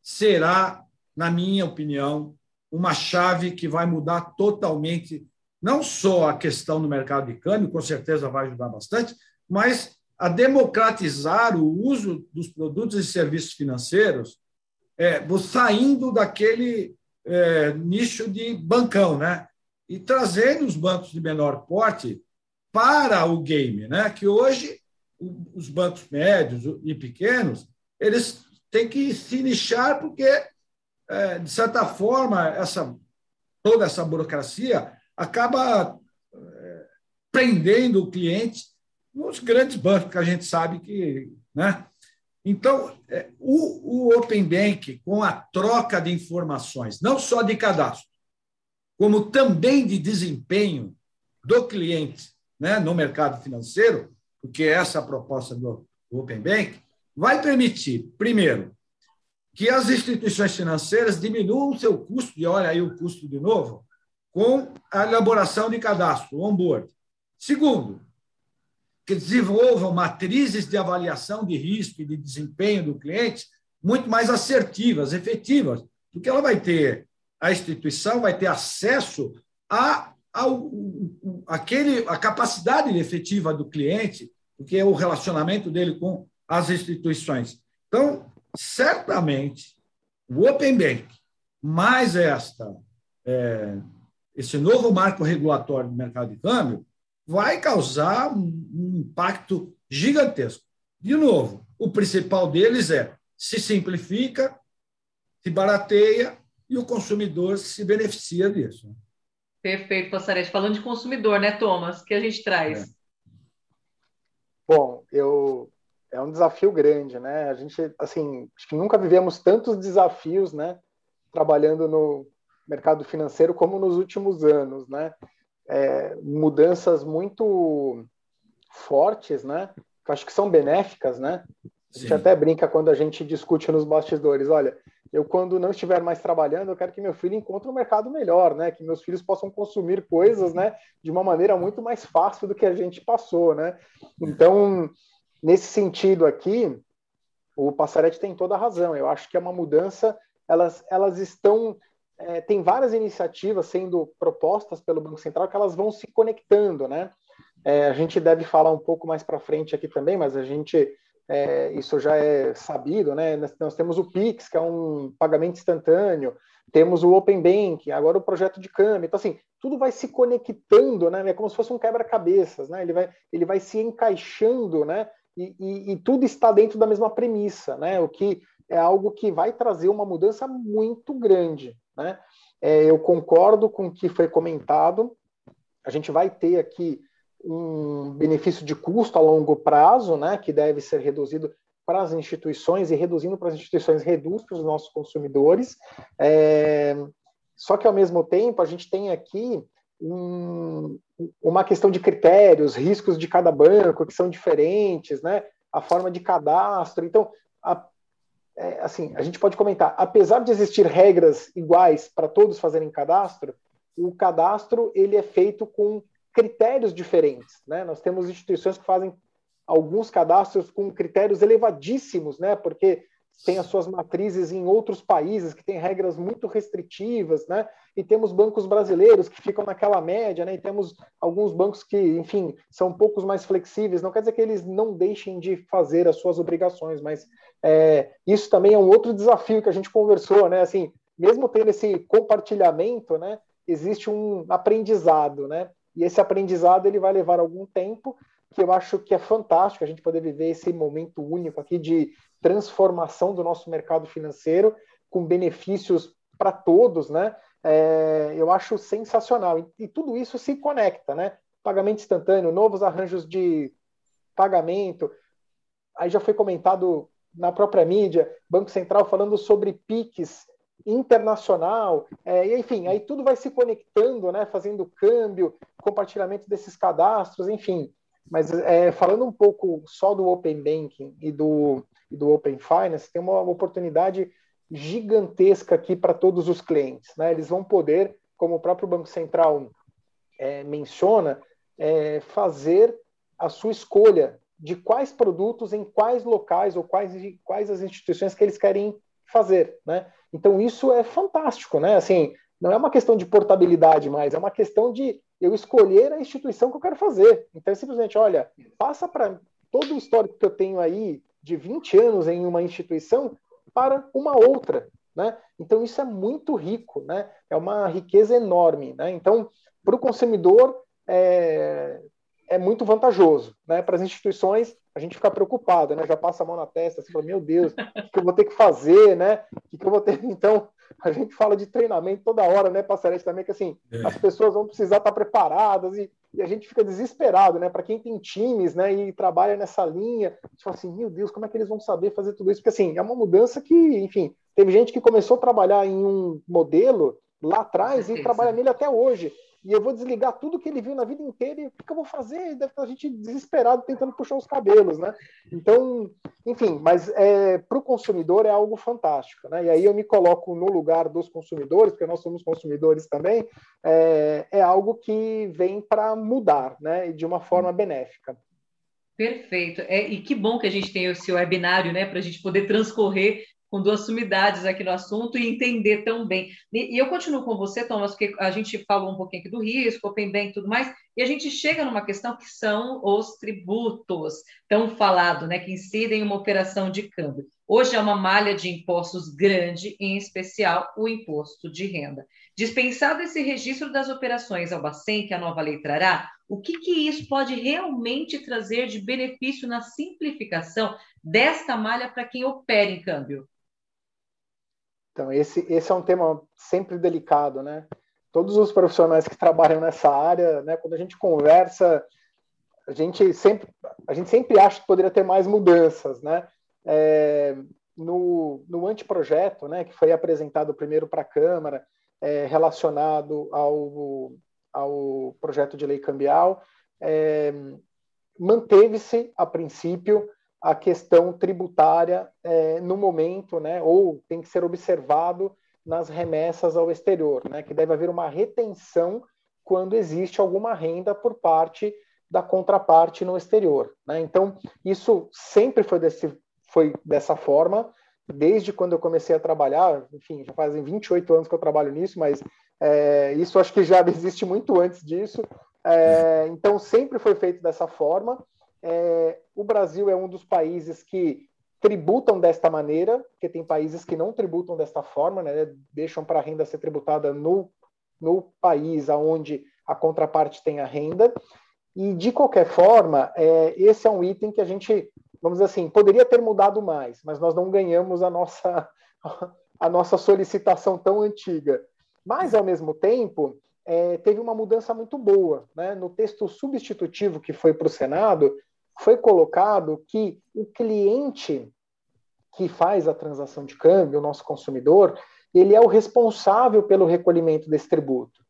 Speaker 3: será, na minha opinião, uma chave que vai mudar totalmente, não só a questão do mercado de câmbio, com certeza vai ajudar bastante, mas a democratizar o uso dos produtos e serviços financeiros, é, saindo daquele é, nicho de bancão, né? E trazendo os bancos de menor porte para o game, né? Que hoje os bancos médios e pequenos eles têm que se nichar porque é, de certa forma essa toda essa burocracia acaba é, prendendo o cliente nos grandes bancos que a gente sabe que, né? Então, é, o, o Open Bank, com a troca de informações, não só de cadastro, como também de desempenho do cliente né, no mercado financeiro, porque é essa a proposta do Open Bank, vai permitir, primeiro, que as instituições financeiras diminuam o seu custo, e olha aí o custo de novo, com a elaboração de cadastro, on-board. Segundo, que desenvolvam matrizes de avaliação de risco e de desempenho do cliente muito mais assertivas, efetivas, porque ela vai ter, a instituição vai ter acesso a, aquele, a capacidade efetiva do cliente, porque é o relacionamento dele com as instituições. Então, certamente, o Open Bank, mais esta, é, esse novo marco regulatório do mercado de câmbio, vai causar um, um impacto gigantesco. De novo, o principal deles é se simplifica, se barateia e o consumidor se beneficia disso.
Speaker 1: Perfeito, Passarete. Falando de consumidor, né, Thomas? que a gente traz? É.
Speaker 2: Bom, eu é um desafio grande, né? A gente, assim, acho que nunca vivemos tantos desafios, né? Trabalhando no mercado financeiro como nos últimos anos, né? é, mudanças muito fortes, né? Que acho que são benéficas, né? A gente Sim. até brinca quando a gente discute nos bastidores. Olha, eu quando não estiver mais trabalhando, eu quero que meu filho encontre um mercado melhor, né? Que meus filhos possam consumir coisas, né? De uma maneira muito mais fácil do que a gente passou, né? Então, nesse sentido aqui, o Passarete tem toda a razão. Eu acho que é uma mudança. Elas, elas estão é, tem várias iniciativas sendo propostas pelo Banco Central que elas vão se conectando, né? É, a gente deve falar um pouco mais para frente aqui também, mas a gente é, isso já é sabido, né? Nós, temos o Pix, que é um pagamento instantâneo, temos o Open Banking, agora o projeto de câmbio. Então, assim, tudo vai se conectando, né? É como se fosse um quebra-cabeças, né? Ele vai, ele vai se encaixando, né? E, e, e, tudo está dentro da mesma premissa, né? O que é algo que vai trazer uma mudança muito grande, né? É, eu concordo com o que foi comentado. A gente vai ter aqui um benefício de custo a longo prazo, né, que deve ser reduzido para as instituições e reduzindo para as instituições reduz para os nossos consumidores. É, só que ao mesmo tempo a gente tem aqui um, uma questão de critérios, riscos de cada banco que são diferentes, né? A forma de cadastro. Então, a, é, assim, a gente pode comentar, apesar de existir regras iguais para todos fazerem cadastro, o cadastro ele é feito com critérios diferentes, né? Nós temos instituições que fazem alguns cadastros com critérios elevadíssimos, né? Porque tem as suas matrizes em outros países que têm regras muito restritivas, né? E temos bancos brasileiros que ficam naquela média, né? E temos alguns bancos que, enfim, são um poucos mais flexíveis. Não quer dizer que eles não deixem de fazer as suas obrigações, mas é, isso também é um outro desafio que a gente conversou, né? Assim, mesmo tendo esse compartilhamento, né? Existe um aprendizado, né? E esse aprendizado ele vai levar algum tempo, que eu acho que é fantástico a gente poder viver esse momento único aqui de transformação do nosso mercado financeiro com benefícios para todos, né? É, eu acho sensacional. E, e, tudo isso se conecta, né? Pagamento instantâneo, novos arranjos de pagamento. Aí já foi comentado na própria mídia, Banco Central falando sobre PIX internacional, é, enfim, aí tudo vai se conectando, né? Fazendo câmbio, compartilhamento desses cadastros, enfim. Mas é, falando um pouco só do Open Banking e do, e do Open Finance, tem uma oportunidade gigantesca aqui para todos os clientes. Né? Eles vão poder, como o próprio Banco Central é, menciona, é, fazer a sua escolha de quais produtos, em quais locais ou quais, quais as instituições que eles querem fazer. Né? Então, isso é fantástico. Né? Assim, não é uma questão de portabilidade mais, é uma questão de eu escolher a instituição que eu quero fazer. Então, simplesmente, olha, passa para todo o histórico que eu tenho aí de 20 anos em uma instituição para uma outra. Né? Então, isso é muito rico, né? é uma riqueza enorme. Né? Então, para o consumidor, é, é muito vantajoso. Né? Para as instituições, a gente fica preocupado, né? já passa a mão na testa, assim, fala, meu Deus, o que eu vou ter que fazer? Né? O que eu vou ter? Então, a gente fala de treinamento toda hora, né, Passarete, também, que assim, é. as pessoas vão precisar estar preparadas e, e a gente fica desesperado, né? Para quem tem times, né, e trabalha nessa linha, a gente fala assim, meu Deus, como é que eles vão saber fazer tudo isso? Porque assim, é uma mudança que, enfim, teve gente que começou a trabalhar em um modelo lá atrás e trabalha nele até hoje e eu vou desligar tudo que ele viu na vida inteira e o que, eu vou fazer? Deve estar a gente desesperado tentando puxar os cabelos, né? Então, enfim, mas é, para o consumidor é algo fantástico, né? E aí eu me coloco no lugar dos consumidores, porque nós somos consumidores também, é, é algo que vem para mudar, né? De uma forma benéfica.
Speaker 1: Perfeito. É, e que bom que a gente tem esse webinário, né, para a gente poder transcorrer com duas sumidades aqui no assunto e entender tão bem. E, eu continuo com você, Thomas, porque a gente falou um pouquinho aqui do risco, Open Bank e tudo mais, e a gente chega numa questão que são os tributos, tão falado, né, que incidem em uma operação de câmbio. Hoje é uma malha de impostos grande, em especial o imposto de renda. Dispensado esse registro das operações ao Bacen, que a nova lei trará, o que, que isso pode realmente trazer de benefício na simplificação desta malha para quem opera em câmbio?
Speaker 2: Então, esse, esse é um tema sempre delicado, né? Todos os profissionais que trabalham nessa área, né, quando a gente conversa, a gente sempre, a gente sempre acha que poderia ter mais mudanças, né? É, no, no anteprojeto, né, que foi apresentado primeiro para a Câmara, é, relacionado ao, ao projeto de lei cambial, é, manteve-se, a princípio, a questão tributária é, no momento, né, ou tem que ser observado nas remessas ao exterior, né, que deve haver uma retenção quando existe alguma renda por parte da contraparte no exterior. Né? Então, isso sempre foi, desse, foi dessa forma, desde quando eu comecei a trabalhar, enfim, já fazem 28 anos que eu trabalho nisso, mas é, isso acho que já existe muito antes disso. É, então, sempre foi feito dessa forma. É, o Brasil é um dos países que tributam desta maneira, porque tem países que não tributam desta forma, né? deixam para a renda ser tributada no, no país aonde a contraparte tem a renda. E, de qualquer forma, é, esse é um item que a gente, vamos dizer assim, poderia ter mudado mais, mas nós não ganhamos a nossa, a nossa solicitação tão antiga. Mas, ao mesmo tempo, é, teve uma mudança muito boa. Né? No texto substitutivo que foi para o Senado, foi colocado que o cliente que faz a transação de câmbio, o nosso consumidor, ele é o responsável pelo recolhimento desse tributo.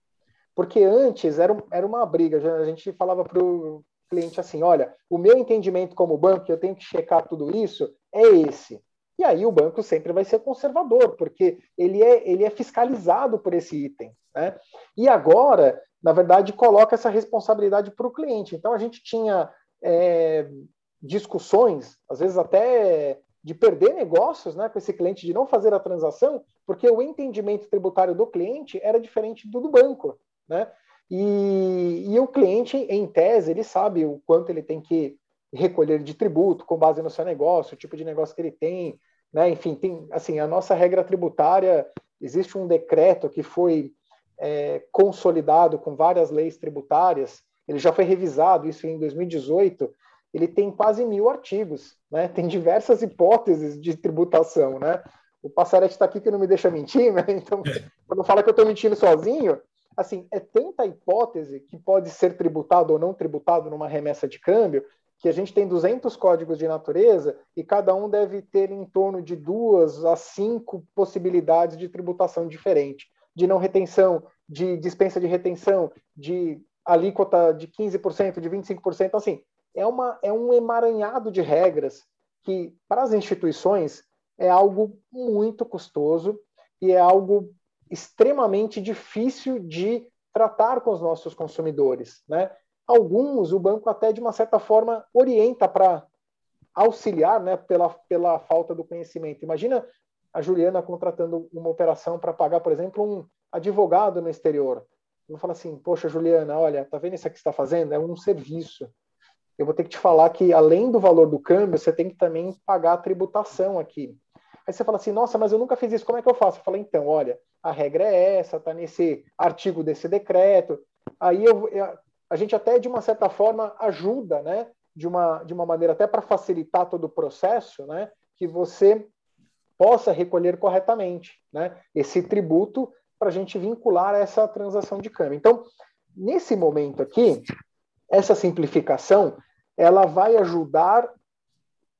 Speaker 2: Porque antes era, era uma briga, a gente falava para o cliente assim: olha, o meu entendimento como banco, eu tenho que checar tudo isso, é esse. E aí o banco sempre vai ser conservador, porque ele é, ele é fiscalizado por esse item. Né? E agora, na verdade, coloca essa responsabilidade para o cliente. Então a gente tinha é, discussões, às vezes até de perder negócios né, com esse cliente, de não fazer a transação, porque o entendimento tributário do cliente era diferente do do banco. Né? E, e o cliente, em tese, ele sabe o quanto ele tem que recolher de tributo com base no seu negócio, o tipo de negócio que ele tem, né? Enfim, tem assim a nossa regra tributária. Existe um decreto que foi é, consolidado com várias leis tributárias ele já foi revisado, isso em 2018, ele tem quase mil artigos, né? tem diversas hipóteses de tributação. Né? O Passarete está aqui que não me deixa mentir, né? então, quando fala que eu estou mentindo sozinho, assim, é tanta hipótese que pode ser tributado ou não tributado numa remessa de câmbio, que a gente tem 200 códigos de natureza e cada um deve ter em torno de duas a cinco possibilidades de tributação diferente, de não retenção, de dispensa de retenção, de alíquota de 15%, de 25%, assim, é, uma, é um emaranhado de regras que, para as instituições, é algo muito custoso e é algo extremamente difícil de tratar com os nossos consumidores. Né? Alguns, o banco até, de uma certa forma, orienta para auxiliar né, pela, pela falta do conhecimento. Imagina a Juliana contratando uma operação para pagar, por exemplo, um advogado no exterior vou falar assim, poxa, Juliana, olha, tá vendo isso aqui que está fazendo? É um serviço. eu vou ter que te falar que além do valor do câmbio, você tem que também pagar a tributação aqui. Aí você fala assim, nossa, mas eu nunca fiz isso, como é que eu faço? Eu falo, então, olha, a regra é essa, está nesse artigo desse decreto. Aí eu, a gente até, de uma certa forma, ajuda, né? De uma, de uma maneira até para facilitar todo o processo, né? Que você possa recolher corretamente, né? Esse tributo para a gente vincular essa transação de câmbio. Então, nesse momento aqui, essa simplificação, ela vai ajudar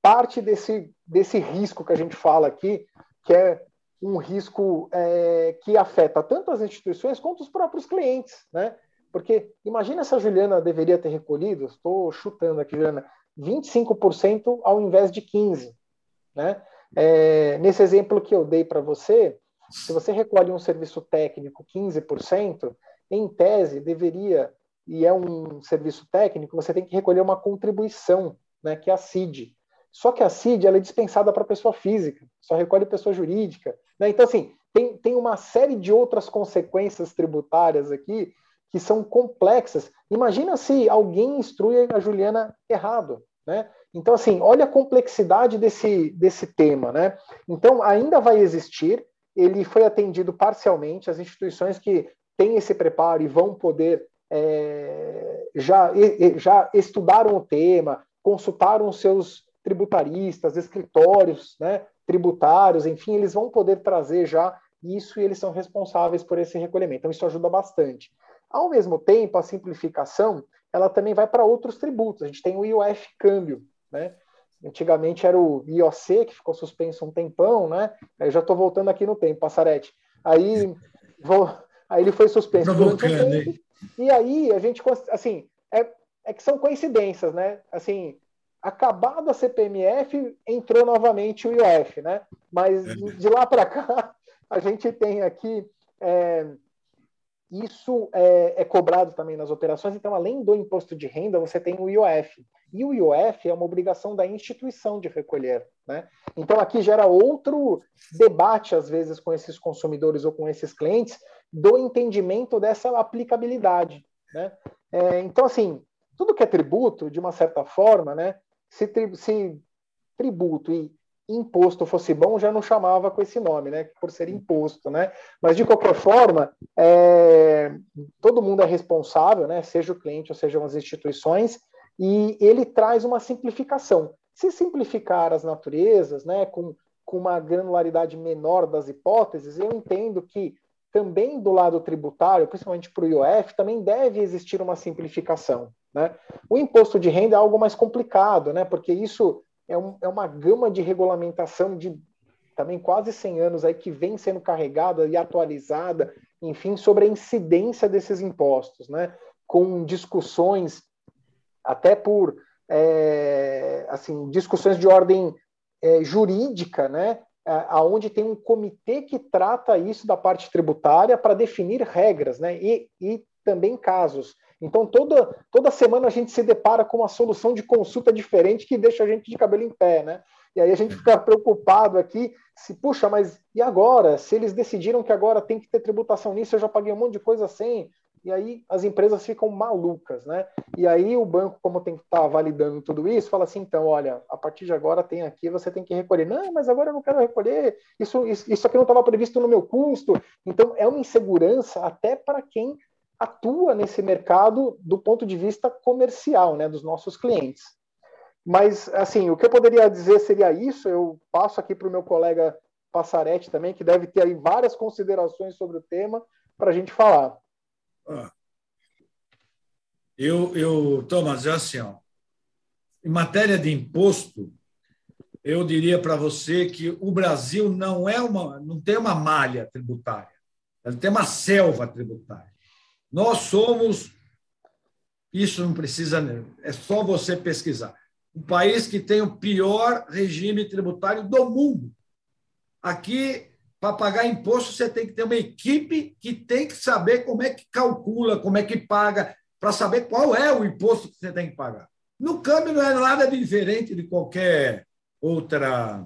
Speaker 2: parte desse, desse risco que a gente fala aqui, que é um risco é, que afeta tanto as instituições quanto os próprios clientes, né? Porque imagina se a Juliana deveria ter recolhido, estou chutando aqui, Juliana, 25% ao invés de 15%. Né? É, nesse exemplo que eu dei para você, se você recolhe um serviço técnico 15%, em tese deveria, e é um serviço técnico, você tem que recolher uma contribuição, né, que é a CID. Só que a CID ela é dispensada para pessoa física, só recolhe pessoa jurídica. Né? Então, assim, tem, tem uma série de outras consequências tributárias aqui que são complexas. Imagina se alguém instrui a Juliana errado. Né? Então, assim, olha a complexidade desse, desse tema. Né? Então, ainda vai existir, ele foi atendido parcialmente, as instituições que têm esse preparo e vão poder é, já, já estudaram o tema, consultaram seus tributaristas, escritórios né, tributários, enfim, eles vão poder trazer já isso e eles são responsáveis por esse recolhimento. Então, isso ajuda bastante. Ao mesmo tempo, a simplificação ela também vai para outros tributos. A gente tem o IOF câmbio, né? Antigamente era o IOC, que ficou suspenso um tempão, né? Eu já estou voltando aqui no tempo, Passarete. Aí, vou, aí ele foi suspenso durante um tempo. E aí a gente, assim, é, é que são coincidências, né? Assim, acabado a CPMF, entrou novamente o IOF, né? Mas é. de lá para cá, a gente tem aqui. É, isso é, é, cobrado também nas operações, então, além do imposto de renda, você tem o IOF. E o IOF é uma obrigação da instituição de recolher. Né? Então, aqui gera outro debate, às vezes, com esses consumidores ou com esses clientes, do entendimento dessa aplicabilidade. Né? É, então, assim, tudo que é tributo, de uma certa forma, né, se, tri, se tributo e imposto fosse bom, já não chamava com esse nome, né? Por ser imposto, né? Mas de qualquer forma, é, todo mundo é responsável, né? Seja o cliente ou sejam as instituições, e ele traz uma simplificação. Se simplificar as naturezas, né? Com, com uma granularidade menor das hipóteses, eu entendo que também do lado tributário, principalmente para o IOF, também deve existir uma simplificação. Né? O imposto de renda é algo mais complicado, né? porque isso é, um, é uma gama de regulamentação de também quase 100 anos aí que vem sendo carregada e atualizada, enfim, sobre a incidência desses impostos, né? com discussões até por é, assim discussões de ordem é, jurídica, né? aonde tem um comitê que trata isso da parte tributária para definir regras, né? E, e também casos. Então, toda, toda semana a gente se depara com uma solução de consulta diferente que deixa a gente de cabelo em pé, né? E aí a gente fica preocupado aqui, se, puxa, mas e agora? Se eles decidiram que agora tem que ter tributação nisso, eu já paguei um monte de coisa sem. E aí as empresas ficam malucas, né? E aí o banco, como tem que estar tá validando tudo isso, fala assim, então, olha, a partir de agora tem aqui, você tem que recolher. Não, mas agora eu não quero recolher, isso, isso, isso aqui não estava previsto no meu custo. Então, é uma insegurança até para quem atua nesse mercado do ponto de vista comercial, né, dos nossos clientes. Mas, assim, o que eu poderia dizer seria isso. Eu passo aqui para o meu colega Passarete também, que deve ter aí várias considerações sobre o tema para a gente falar.
Speaker 3: Eu, eu, Thomas, é assim, ó, em matéria de imposto, eu diria para você que o Brasil não é uma, não tem uma malha tributária, ele tem uma selva tributária. Nós somos, isso não precisa, é só você pesquisar, o país que tem o pior regime tributário do mundo. Aqui, para pagar imposto, você tem que ter uma equipe que tem que saber como é que calcula, como é que paga, para saber qual é o imposto que você tem que pagar. No câmbio não é nada diferente de qualquer outra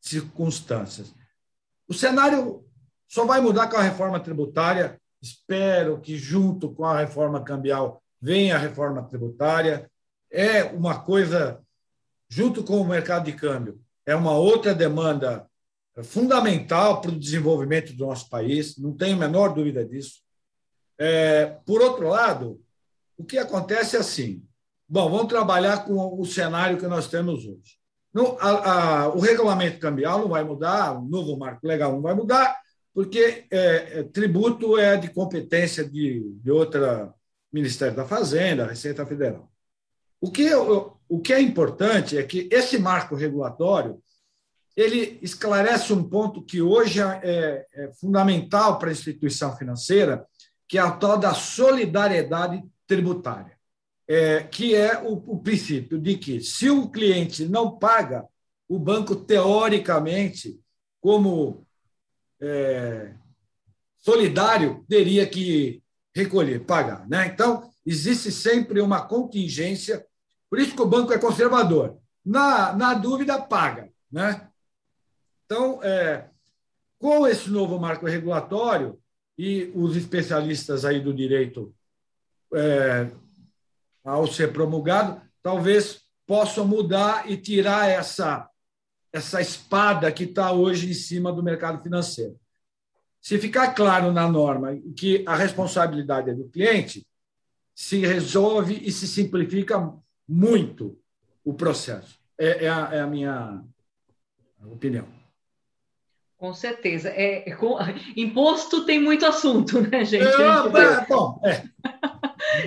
Speaker 3: circunstância. O cenário só vai mudar com a reforma tributária Espero que, junto com a reforma cambial, venha a reforma tributária. é uma coisa, junto com o mercado de câmbio, é uma outra demanda fundamental para o desenvolvimento do nosso país, não tenho a menor dúvida disso. É, por outro lado, o que acontece é assim: bom, vamos trabalhar com o cenário que nós temos hoje. No, a, a, o regulamento cambial não vai mudar, o novo marco legal não vai mudar, porque é, é, tributo é de competência de, de outra Ministério da Fazenda, Receita Federal. O que, eu, o que é importante é que esse marco regulatório ele esclarece um ponto que hoje é, é fundamental para a instituição financeira, que é a tal da solidariedade tributária, é, que é o, o princípio de que, se o cliente não paga, o banco, teoricamente, como é, solidário, teria que recolher, pagar. Né? Então, existe sempre uma contingência, por isso que o banco é conservador. Na, na dúvida, paga. Né? Então, é, com esse novo marco regulatório, e os especialistas aí do direito, é, ao ser promulgado, talvez possam mudar e tirar essa, essa espada que está hoje em cima do mercado financeiro. Se ficar claro na norma que a responsabilidade é do cliente, se resolve e se simplifica muito o processo. É, é, a, é a minha opinião.
Speaker 1: Com certeza. É, com, imposto tem muito assunto, né, gente? É, bom, é.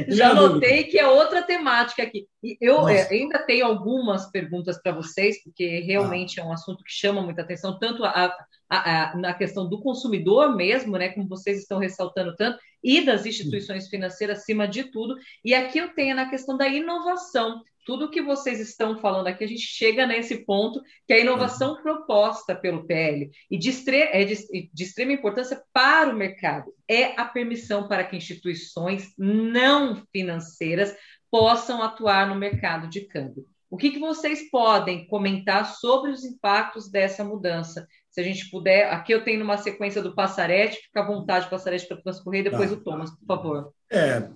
Speaker 1: Já notei que é outra temática aqui. E eu é, ainda tenho algumas perguntas para vocês, porque realmente ah. é um assunto que chama muita atenção, tanto a, a, a, na questão do consumidor mesmo, né, como vocês estão ressaltando tanto, e das instituições financeiras acima de tudo. E aqui eu tenho na questão da inovação tudo que vocês estão falando aqui, a gente chega nesse ponto que a inovação uhum. proposta pelo PL e de, é de, de, extrema importância para o mercado é a permissão para que instituições não financeiras possam atuar no mercado de câmbio. O que, que vocês podem comentar sobre os impactos dessa mudança? Se a gente puder, aqui eu tenho uma sequência do Passarete, fica à vontade, Passarete, para transcorrer, depois tá. o Thomas, por favor.
Speaker 3: É,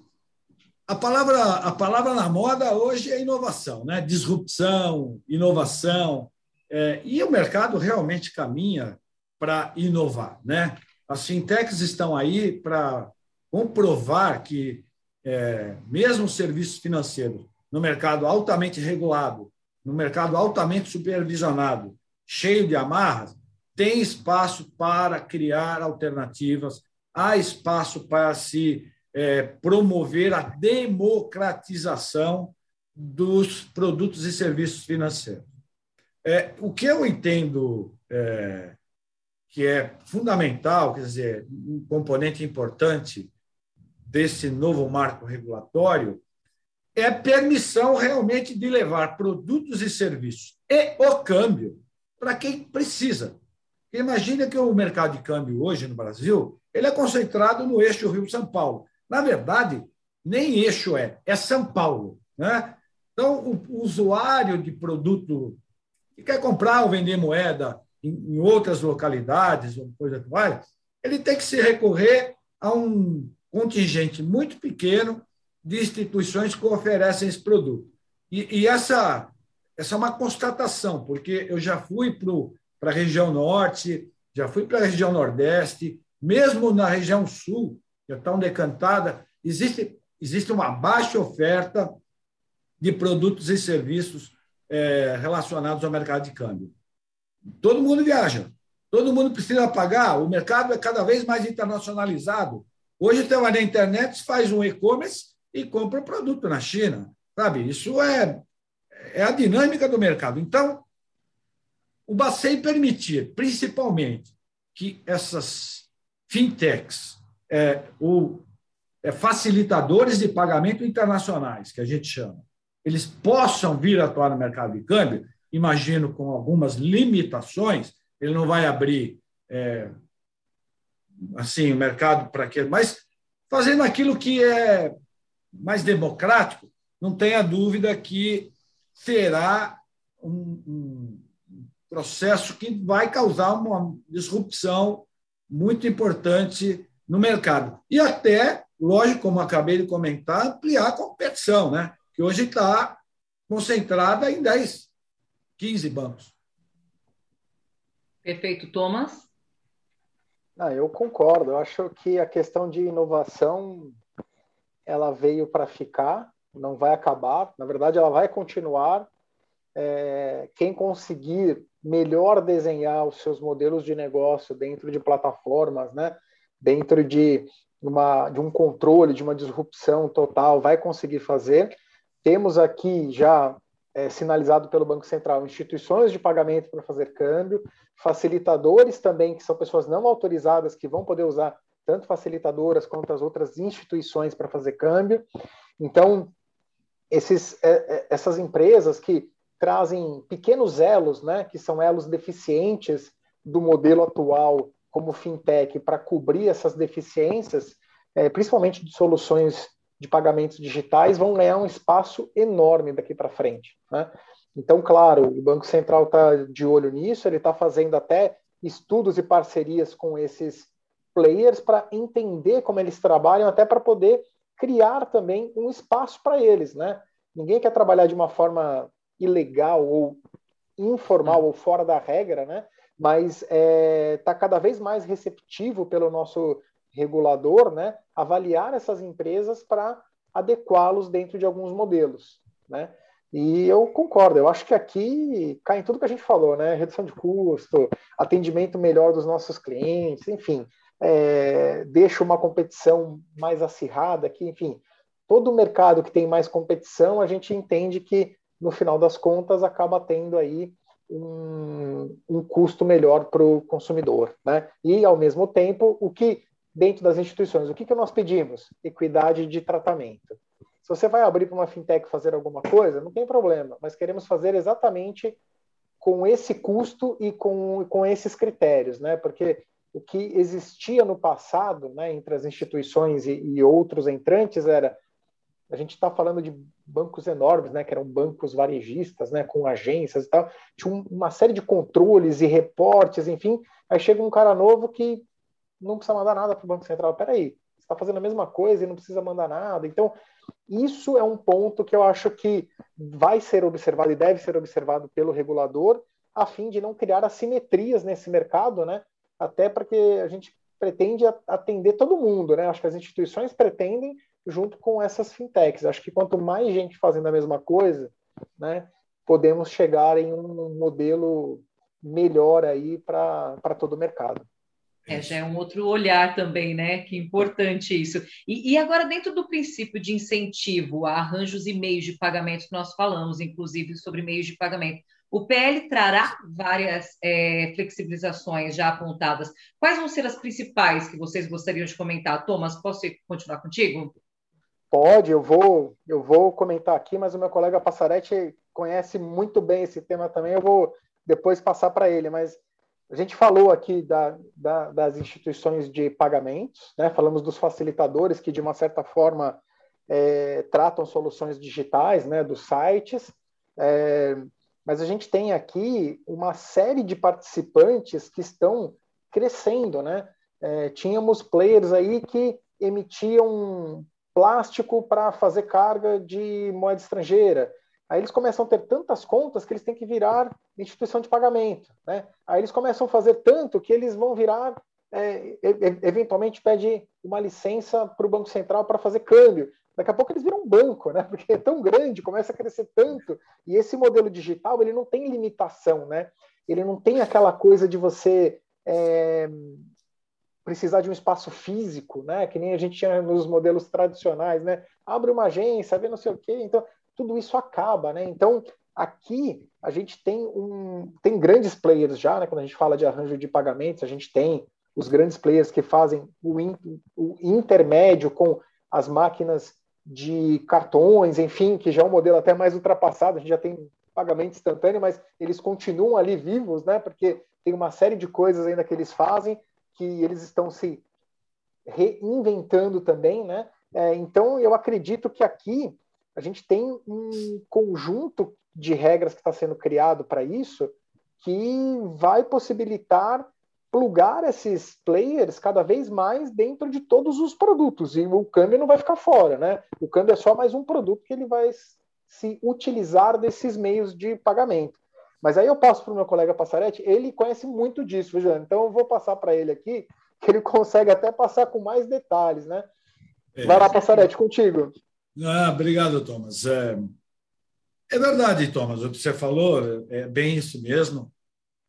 Speaker 3: a palavra, a palavra na moda hoje é inovação, né? disrupção, inovação. É, e o mercado realmente caminha para inovar. Né? As fintechs estão aí para comprovar que, é, mesmo serviços financeiros, no mercado altamente regulado, no mercado altamente supervisionado, cheio de amarras, tem espaço para criar alternativas, há espaço para se é, promover a democratização dos produtos e serviços financeiros. É, o que eu entendo é, que é fundamental, quer dizer, um componente importante desse novo marco regulatório, é permissão realmente de levar produtos e serviços e o câmbio para quem precisa. Imagina que o mercado de câmbio hoje no Brasil ele é concentrado no eixo Rio-São Paulo. Na verdade, nem eixo é, é São Paulo. Né? Então, o usuário de produto que quer comprar ou vender moeda em, outras localidades, ou coisa que vai, ele tem que se recorrer a um contingente muito pequeno de instituições que oferecem esse produto. E, e essa, essa é uma constatação, porque eu já fui para a região norte, já fui para a região nordeste, mesmo na região sul, já tão decantada, existe, existe uma baixa oferta de produtos e serviços é, relacionados ao mercado de câmbio. Todo mundo viaja, todo mundo precisa pagar, o mercado é cada vez mais internacionalizado. Hoje tem uma na internet, faz um e-commerce e compra produto na China, sabe? Isso é, é a dinâmica do mercado. Então, o Bacen permitir, principalmente, que essas fintechs é, o, é, facilitadores de pagamento internacionais, que a gente chama, eles possam vir atuar no mercado de câmbio, imagino com algumas limitações, ele não vai abrir é, assim o mercado para quê, mas fazendo aquilo que é mais democrático, não tenha dúvida que será um, um processo que vai causar uma disrupção muito importante no mercado. E até, lógico, como acabei de comentar, ampliar a competição, né? que hoje está concentrada em 10, 15 bancos.
Speaker 1: Perfeito, Thomas?
Speaker 2: Ah, eu concordo. Eu acho que a questão de inovação ela veio para ficar, não vai acabar. Na verdade, ela vai continuar. É, quem conseguir melhor desenhar os seus modelos de negócio dentro de plataformas, né, dentro de, uma, de um controle, de uma disrupção total, vai conseguir fazer. Temos aqui já é, sinalizado pelo Banco Central instituições de pagamento para fazer câmbio, facilitadores também, que são pessoas não autorizadas, que vão poder usar tanto facilitadoras quanto as outras instituições para fazer câmbio. Então, esses, é, é, essas empresas que trazem pequenos elos, né, que são elos deficientes do modelo atual como fintech para cobrir essas deficiências, é, principalmente de soluções de pagamentos digitais, vão ganhar um espaço enorme daqui para frente. Né? Então, claro, o Banco Central está de olho nisso, ele está fazendo até estudos e parcerias com esses players para entender como eles trabalham, até para poder criar também um espaço para eles. Né? Ninguém quer trabalhar de uma forma ilegal ou informal ou fora da regra, né? Mas está é, tá cada vez mais receptivo pelo nosso regulador né? avaliar essas empresas para adequá-los dentro de alguns modelos. Né? E eu concordo, eu acho que aqui cai em tudo que a gente falou, né? Redução de custo, atendimento melhor dos nossos clientes, enfim, é, deixa uma competição mais acirrada aqui, enfim, todo mercado que tem mais competição, a gente entende que no final das contas, acaba tendo aí um, um custo melhor para o consumidor. Né? E, ao mesmo tempo, o que, dentro das instituições, o que, que nós pedimos? Equidade de tratamento. Se você vai abrir para uma fintech fazer alguma coisa, não tem problema, mas queremos fazer exatamente com esse custo e com, com esses critérios, né? Porque o que existia no passado, né, entre as instituições e, e outros entrantes era a gente está falando de bancos enormes, né, que eram bancos varejistas, né, com agências e tal, tinha uma série de controles e reportes, enfim. Aí chega um cara novo que não precisa mandar nada para o Banco Central. Peraí, você está fazendo a mesma coisa e não precisa mandar nada. Então, isso é um ponto que eu acho que vai ser observado e deve ser observado pelo regulador, a fim de não criar assimetrias nesse mercado, né? Até porque a gente pretende atender todo mundo, né? Acho que as instituições pretendem junto com essas fintechs. Acho que quanto mais gente fazendo a mesma coisa, né, podemos chegar em um modelo melhor aí para todo o mercado.
Speaker 1: É, já é um outro olhar também, né? Que importante isso. E, e, agora, dentro do princípio de incentivo a arranjos e meios de pagamento, nós falamos, inclusive, sobre meios de pagamento, o PL trará várias é, flexibilizações já apontadas. Quais vão ser as principais que vocês gostariam de comentar? Thomas, posso continuar contigo?
Speaker 2: Pode, eu vou, eu vou comentar aqui, mas o meu colega Passaretti conhece muito bem esse tema também, eu vou depois passar para ele, mas a gente falou aqui da, da, das instituições de pagamentos, né? falamos dos facilitadores que, de uma certa forma, é, tratam soluções digitais, né? dos sites, é, mas a gente tem aqui uma série de participantes que estão crescendo. Né? É, tínhamos players aí que emitiam plástico para fazer carga de moeda estrangeira. Aí eles começam a ter tantas contas que eles têm que virar instituição de pagamento. Né? Aí eles começam a fazer tanto que eles vão virar, é, eventualmente pede uma licença para o Banco Central para fazer câmbio. Daqui a pouco eles viram um banco, né? porque é tão grande, começa a crescer tanto. E esse modelo digital ele não tem limitação, né? ele não tem aquela coisa de você é, precisar de um espaço físico, né? Que nem a gente tinha nos modelos tradicionais, né? Abre uma agência, vê não sei o quê. Então, tudo isso acaba, né? Então, aqui a gente tem um tem grandes players já, né? Quando a gente fala de arranjo de pagamentos, a gente tem os grandes players que fazem o, in, o intermédio com as máquinas de cartões, enfim, que já é um modelo até mais ultrapassado, a gente já tem pagamento instantâneo, mas eles continuam ali vivos, né? Porque tem uma série de coisas ainda que eles fazem que eles estão se reinventando também, né? É, então, eu acredito que aqui a gente tem um conjunto de regras que está sendo criado para isso que vai possibilitar plugar esses players cada vez mais dentro de todos os produtos e o câmbio não vai ficar fora, né? O câmbio é só mais um produto que ele vai se utilizar desses meios de pagamento. Mas aí eu passo para o meu colega Passaretti, ele conhece muito disso, Juliano. Então eu vou passar para ele aqui, que ele consegue até passar com mais detalhes, né? É. Vai lá, Passaretti, contigo.
Speaker 3: Ah, obrigado, Thomas. É, é verdade, Thomas, o que você falou é bem isso mesmo.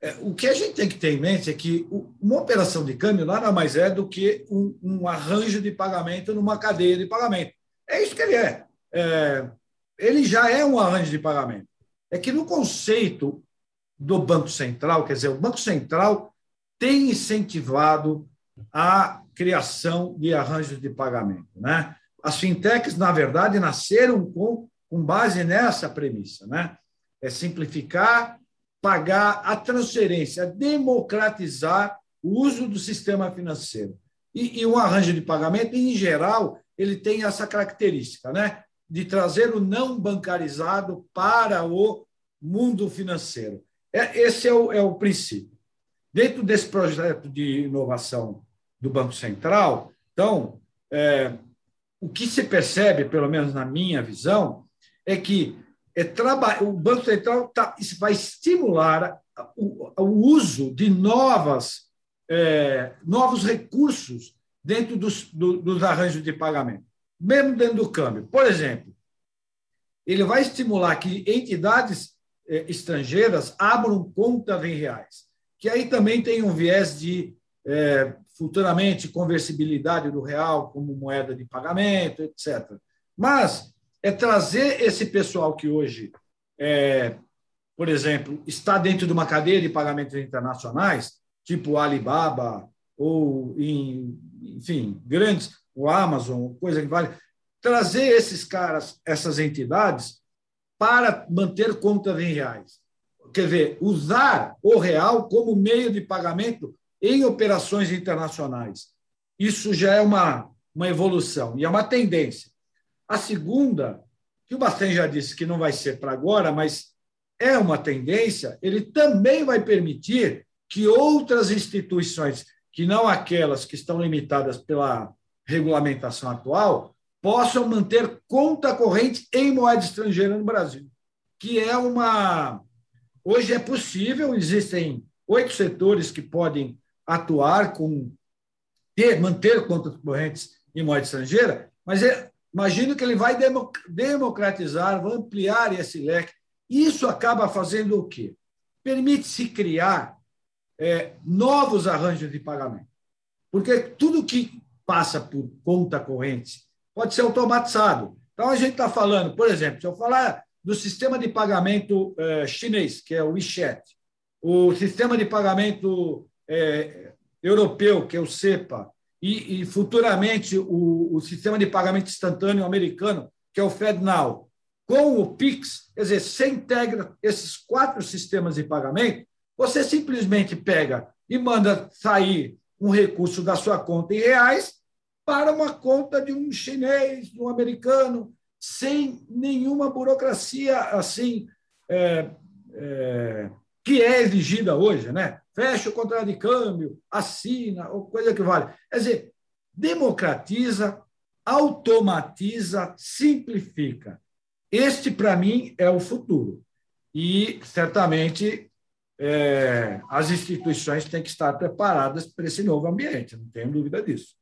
Speaker 3: É, o que a gente tem que ter em mente é que uma operação de câmbio nada mais é do que um, um arranjo de pagamento numa cadeia de pagamento. É isso que ele é. é. Ele já é um arranjo de pagamento. É que no conceito do Banco Central, quer dizer, o Banco Central tem incentivado a criação de arranjos de pagamento. Né? As fintechs, na verdade, nasceram com, com base nessa premissa. Né? É simplificar, pagar a transferência, democratizar o uso do sistema financeiro. E, e um arranjo de pagamento, em geral, ele tem essa característica, né? De trazer o não bancarizado para o mundo financeiro. É, esse é o, é o princípio. Dentro desse projeto de inovação do Banco Central, então, é, o que se percebe, pelo menos na minha visão, é que é o Banco Central tá, vai estimular o, uso de novas, é, novos recursos dentro dos, do, dos arranjos de pagamento mesmo dentro do câmbio. Por exemplo, ele vai estimular que entidades eh, estrangeiras abram contas em reais, que aí também tem um viés de é, futuramente conversibilidade do real como moeda de pagamento, etc. Mas é trazer esse pessoal que hoje, é, por exemplo, está dentro de uma cadeia de pagamentos internacionais, tipo Alibaba ou, em, enfim, grandes o Amazon, coisa que vale, trazer esses caras, essas entidades, para manter contas em reais. Quer dizer, usar o real como meio de pagamento em operações internacionais. Isso já é uma, uma evolução e é uma tendência. A segunda, que o Bastien já disse que não vai ser para agora, mas é uma tendência, ele também vai permitir que outras instituições, que não aquelas que estão limitadas pela regulamentação atual, possam manter conta corrente em moeda estrangeira no Brasil, que é uma. Hoje é possível, existem oito setores que podem atuar com ter, manter contas correntes em moeda estrangeira, mas é, imagino que ele vai democratizar, vai ampliar esse leque. Isso acaba fazendo o quê? Permite-se criar é, novos arranjos de pagamento. Porque tudo que passa por conta corrente, pode ser automatizado. Então, a gente está falando, por exemplo, se eu falar do sistema de pagamento eh, chinês, que é o WeChat, o sistema de pagamento eh, europeu, que é o CEPA, e, e futuramente o, o, sistema de pagamento instantâneo americano, que é o FedNow, com o PIX, quer dizer, você integra esses quatro sistemas de pagamento, você simplesmente pega e manda sair um recurso da sua conta em reais para uma conta de um chinês, de um americano, sem nenhuma burocracia assim é, é, que é exigida hoje, né? Fecha o contrato de câmbio, assina, ou coisa que vale. Quer dizer, democratiza, automatiza, simplifica. Este, para mim, é o futuro. E, certamente, é, as instituições têm que estar preparadas para esse novo ambiente, não tenho dúvida disso.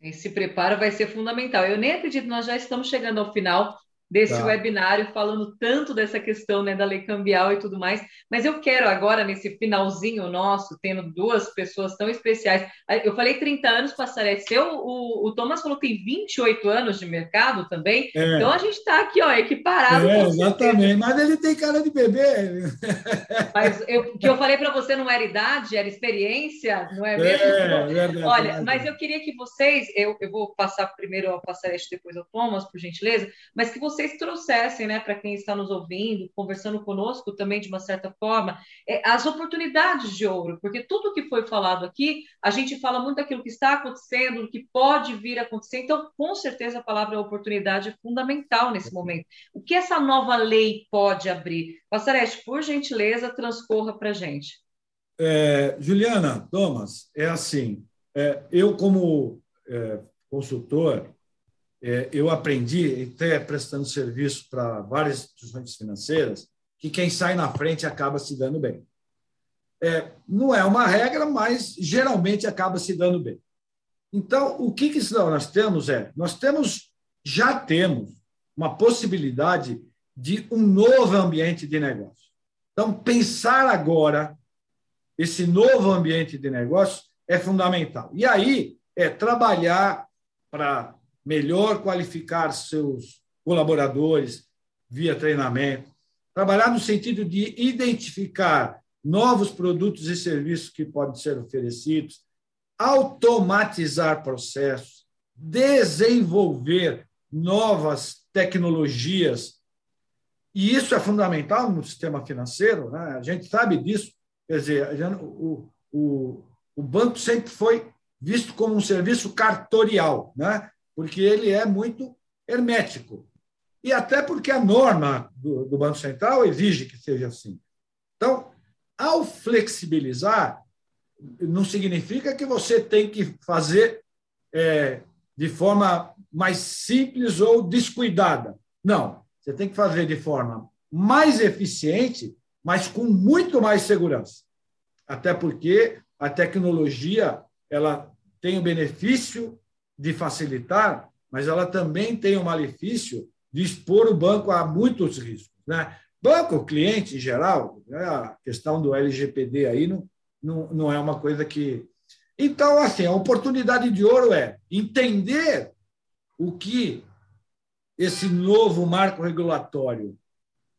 Speaker 1: Esse preparo vai ser fundamental. Eu nem acredito, nós já estamos chegando ao final desse tá. webinário falando tanto dessa questão né, da lei cambial e tudo mais, mas eu quero agora, nesse finalzinho nosso, tendo duas pessoas tão especiais, eu falei 30 anos, Passarete, seu, o, o Thomas falou que tem 28 anos de mercado também, é. então a gente está aqui, ó, equiparado.
Speaker 3: É, exatamente, mas ele tem cara de bebê.
Speaker 1: Mas o que eu falei para você não era idade, era experiência, não é mesmo? É, verdade, Olha, verdade. mas eu queria que vocês, eu, eu vou passar primeiro ao Passarete, depois ao Thomas, por gentileza, mas que vocês vocês trouxessem, né, para quem está nos ouvindo, conversando conosco também de uma certa forma, é, as oportunidades de ouro, porque tudo que foi falado aqui, a gente fala muito daquilo que está acontecendo, do que pode vir a acontecer, então, com certeza, a palavra oportunidade é fundamental nesse momento. O que essa nova lei pode abrir? Passarete, por gentileza, transcorra para a gente.
Speaker 3: É, Juliana, Thomas, é assim, é, eu como é, consultor, é, eu aprendi, até prestando serviço para várias instituições financeiras, que quem sai na frente acaba se dando bem. É, não é uma regra, mas geralmente acaba se dando bem. Então, o que, que nós temos é, nós temos, já temos uma possibilidade de um novo ambiente de negócio. Então, pensar agora esse novo ambiente de negócio é fundamental. E aí é trabalhar para melhor qualificar seus colaboradores via treinamento, trabalhar no sentido de identificar novos produtos e serviços que podem ser oferecidos, automatizar processos, desenvolver novas tecnologias. E isso é fundamental no sistema financeiro, né? a gente sabe disso. Quer dizer, o, o, o banco sempre foi visto como um serviço cartorial, né? Porque ele é muito hermético. E até porque a norma do, do Banco Central exige que seja assim. Então, ao flexibilizar, não significa que você tem que fazer é, de forma mais simples ou descuidada. Não, você tem que fazer de forma mais eficiente, mas com muito mais segurança. Até porque a tecnologia ela tem o benefício de facilitar, mas ela também tem o malefício de expor o banco a muitos riscos. Né? Banco, cliente em geral, né? a questão do LGPD aí não, não, não é uma coisa que. Então, assim, a oportunidade de ouro é entender o que esse novo marco regulatório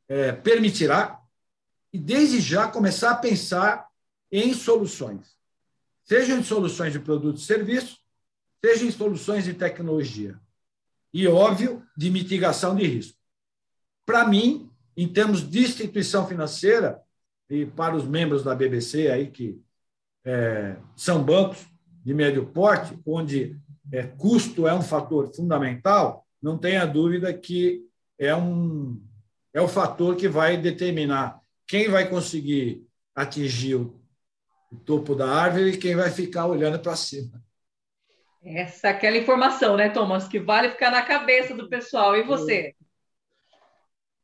Speaker 3: é, permitirá e, desde já, começar a pensar em soluções, sejam soluções de produtos e serviços, sejam em soluções de tecnologia e, óbvio, de mitigação de risco. Para mim, em termos de instituição financeira, e para os membros da BBC aí que é, são bancos de médio porte, onde é, custo é um fator fundamental, não tenha dúvida que é um é o fator que vai determinar quem vai conseguir atingir o, o topo da árvore e quem vai ficar olhando para cima.
Speaker 1: Essa é aquela informação, né, Thomas, que vale ficar na cabeça do pessoal. E você?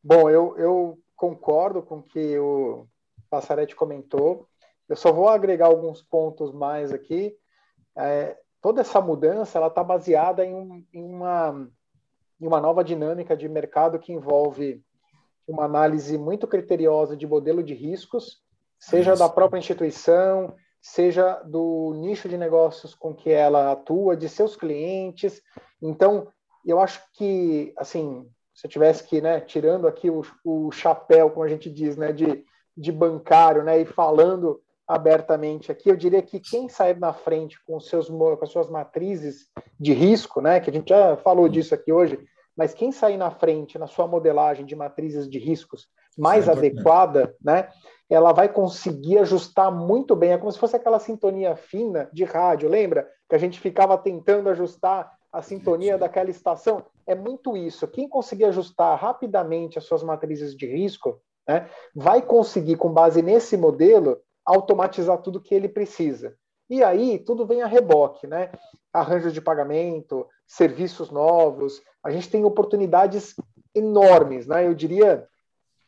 Speaker 2: Bom, eu, eu concordo com o que o Passaretti comentou. Eu só vou agregar alguns pontos mais aqui. É, toda essa mudança ela está baseada em, em, uma, em uma nova dinâmica de mercado que envolve uma análise muito criteriosa de modelo de riscos, seja Isso. da própria instituição, seja do nicho de negócios com que ela atua, de seus clientes. Então, eu acho que, assim, se eu tivesse que, né, tirando aqui o, o chapéu, como a gente diz, né, de, de bancário, né, e falando abertamente aqui, eu diria que quem sair na frente com, seus, com as suas matrizes de risco, né, que a gente já falou disso aqui hoje, mas quem sair na frente na sua modelagem de matrizes de riscos mais é adequada, né, ela vai conseguir ajustar muito bem. É como se fosse aquela sintonia fina de rádio, lembra? Que a gente ficava tentando ajustar a sintonia daquela estação. É muito isso. Quem conseguir ajustar rapidamente as suas matrizes de risco, né, vai conseguir, com base nesse modelo, automatizar tudo que ele precisa. E aí tudo vem a reboque, né? Arranjos de pagamento, serviços novos. A gente tem oportunidades enormes, né? Eu diria,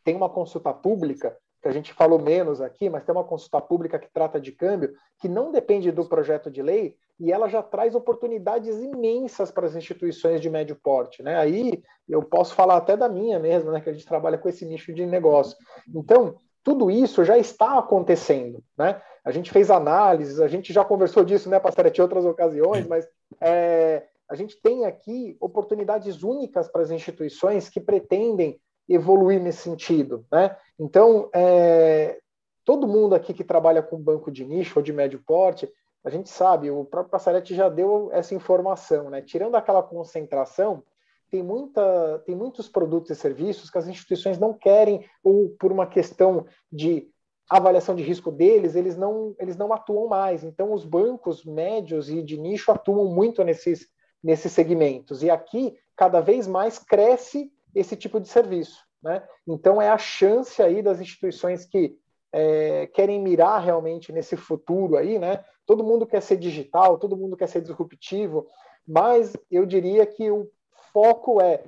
Speaker 2: tem uma consulta pública que a gente falou menos aqui, mas tem uma consulta pública que trata de câmbio, que não depende do projeto de lei, e ela já traz oportunidades imensas para as instituições de médio porte. Né? Aí eu posso falar até da minha mesmo, né, que a gente trabalha com esse nicho de negócio. Então, tudo isso já está acontecendo. Né? A gente fez análises, a gente já conversou disso, né, Passaretti, em outras ocasiões, mas é, a gente tem aqui oportunidades únicas para as instituições que pretendem evoluir nesse sentido. Né? Então, é, todo mundo aqui que trabalha com banco de nicho ou de médio porte, a gente sabe, o próprio Passaretti já deu essa informação, né? Tirando aquela concentração, tem, muita, tem muitos produtos e serviços que as instituições não querem, ou por uma questão de avaliação de risco deles, eles não, eles não atuam mais. Então, os bancos médios e de nicho atuam muito nesses, nesses segmentos. E aqui, cada vez mais, cresce esse tipo de serviço. Né? Então, é a chance aí das instituições que é, querem mirar realmente nesse futuro aí, né? Todo mundo quer ser digital, todo mundo quer ser disruptivo, mas eu diria que o foco é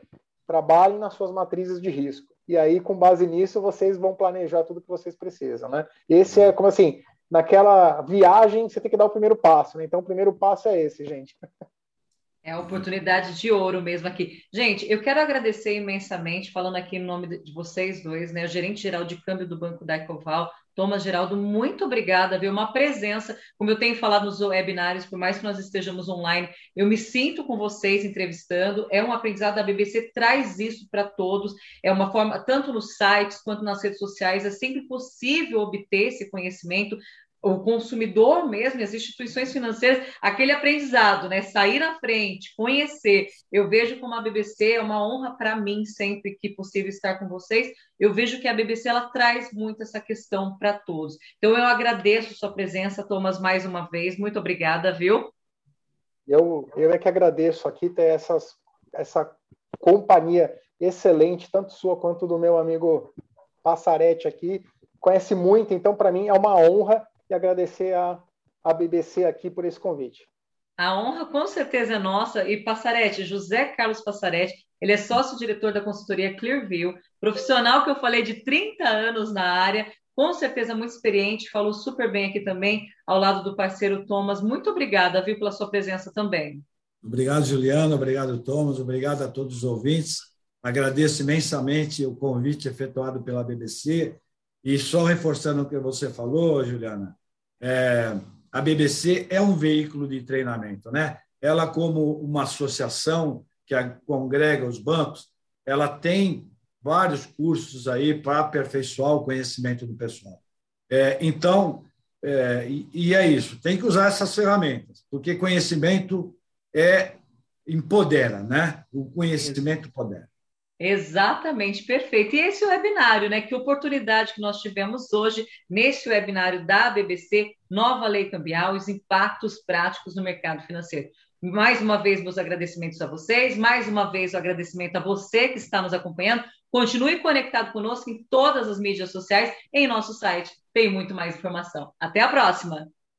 Speaker 2: trabalhem nas suas matrizes de risco. E aí, com base nisso, vocês vão planejar tudo que vocês precisam, né? Esse é como assim, naquela viagem você tem que dar o primeiro passo, né? Então, o primeiro passo é esse, gente.
Speaker 1: É a oportunidade de ouro mesmo aqui. Gente, eu quero agradecer imensamente, falando aqui em nome de vocês dois, né? O gerente geral de câmbio do Banco da Ecoval, Thomas Geraldo, muito obrigada, viu? Uma presença, como eu tenho falado nos webinários, por mais que nós estejamos online, eu me sinto com vocês entrevistando, é um aprendizado da BBC, traz isso para todos, é uma forma, tanto nos sites quanto nas redes sociais, é sempre possível obter esse conhecimento, o consumidor mesmo, as instituições financeiras, aquele aprendizado, né? Sair na frente, conhecer. Eu vejo como a BBC é uma honra para mim sempre que possível estar com vocês. Eu vejo que a BBC ela traz muito essa questão para todos. Então eu agradeço sua presença, Thomas, mais uma vez. Muito obrigada, viu?
Speaker 2: Eu, eu é que agradeço aqui ter essas, essa companhia excelente, tanto sua quanto do meu amigo Passarete aqui. Conhece muito, então para mim é uma honra e agradecer a, a BBC aqui por esse convite.
Speaker 1: A honra com certeza é nossa. E Passarete, José Carlos Passarete, ele é sócio-diretor da consultoria Clearview, profissional que eu falei de 30 anos na área, com certeza muito experiente, falou super bem aqui também, ao lado do parceiro Thomas. Muito obrigada, viu, pela sua presença também.
Speaker 3: Obrigado, Juliana, obrigado, Thomas, obrigado a todos os ouvintes. Agradeço imensamente o convite efetuado pela BBC. E só reforçando o que você falou, Juliana, é, a BBC é um veículo de treinamento, né? Ela, como uma associação que congrega os bancos, ela tem vários cursos aí para aperfeiçoar o conhecimento do pessoal. É, então, é, e, e, é isso, tem que usar essas ferramentas, porque conhecimento é empodera, né? O conhecimento empodera.
Speaker 1: Exatamente, perfeito. E esse webinário, né? Que oportunidade que nós tivemos hoje nesse webinário da BBC, Nova Lei Cambial, os impactos práticos no mercado financeiro. Mais uma vez, meus agradecimentos a vocês, mais uma vez o agradecimento a você que está nos acompanhando. Continue conectado conosco em todas as mídias sociais, em nosso site. Tem muito mais informação. Até a próxima!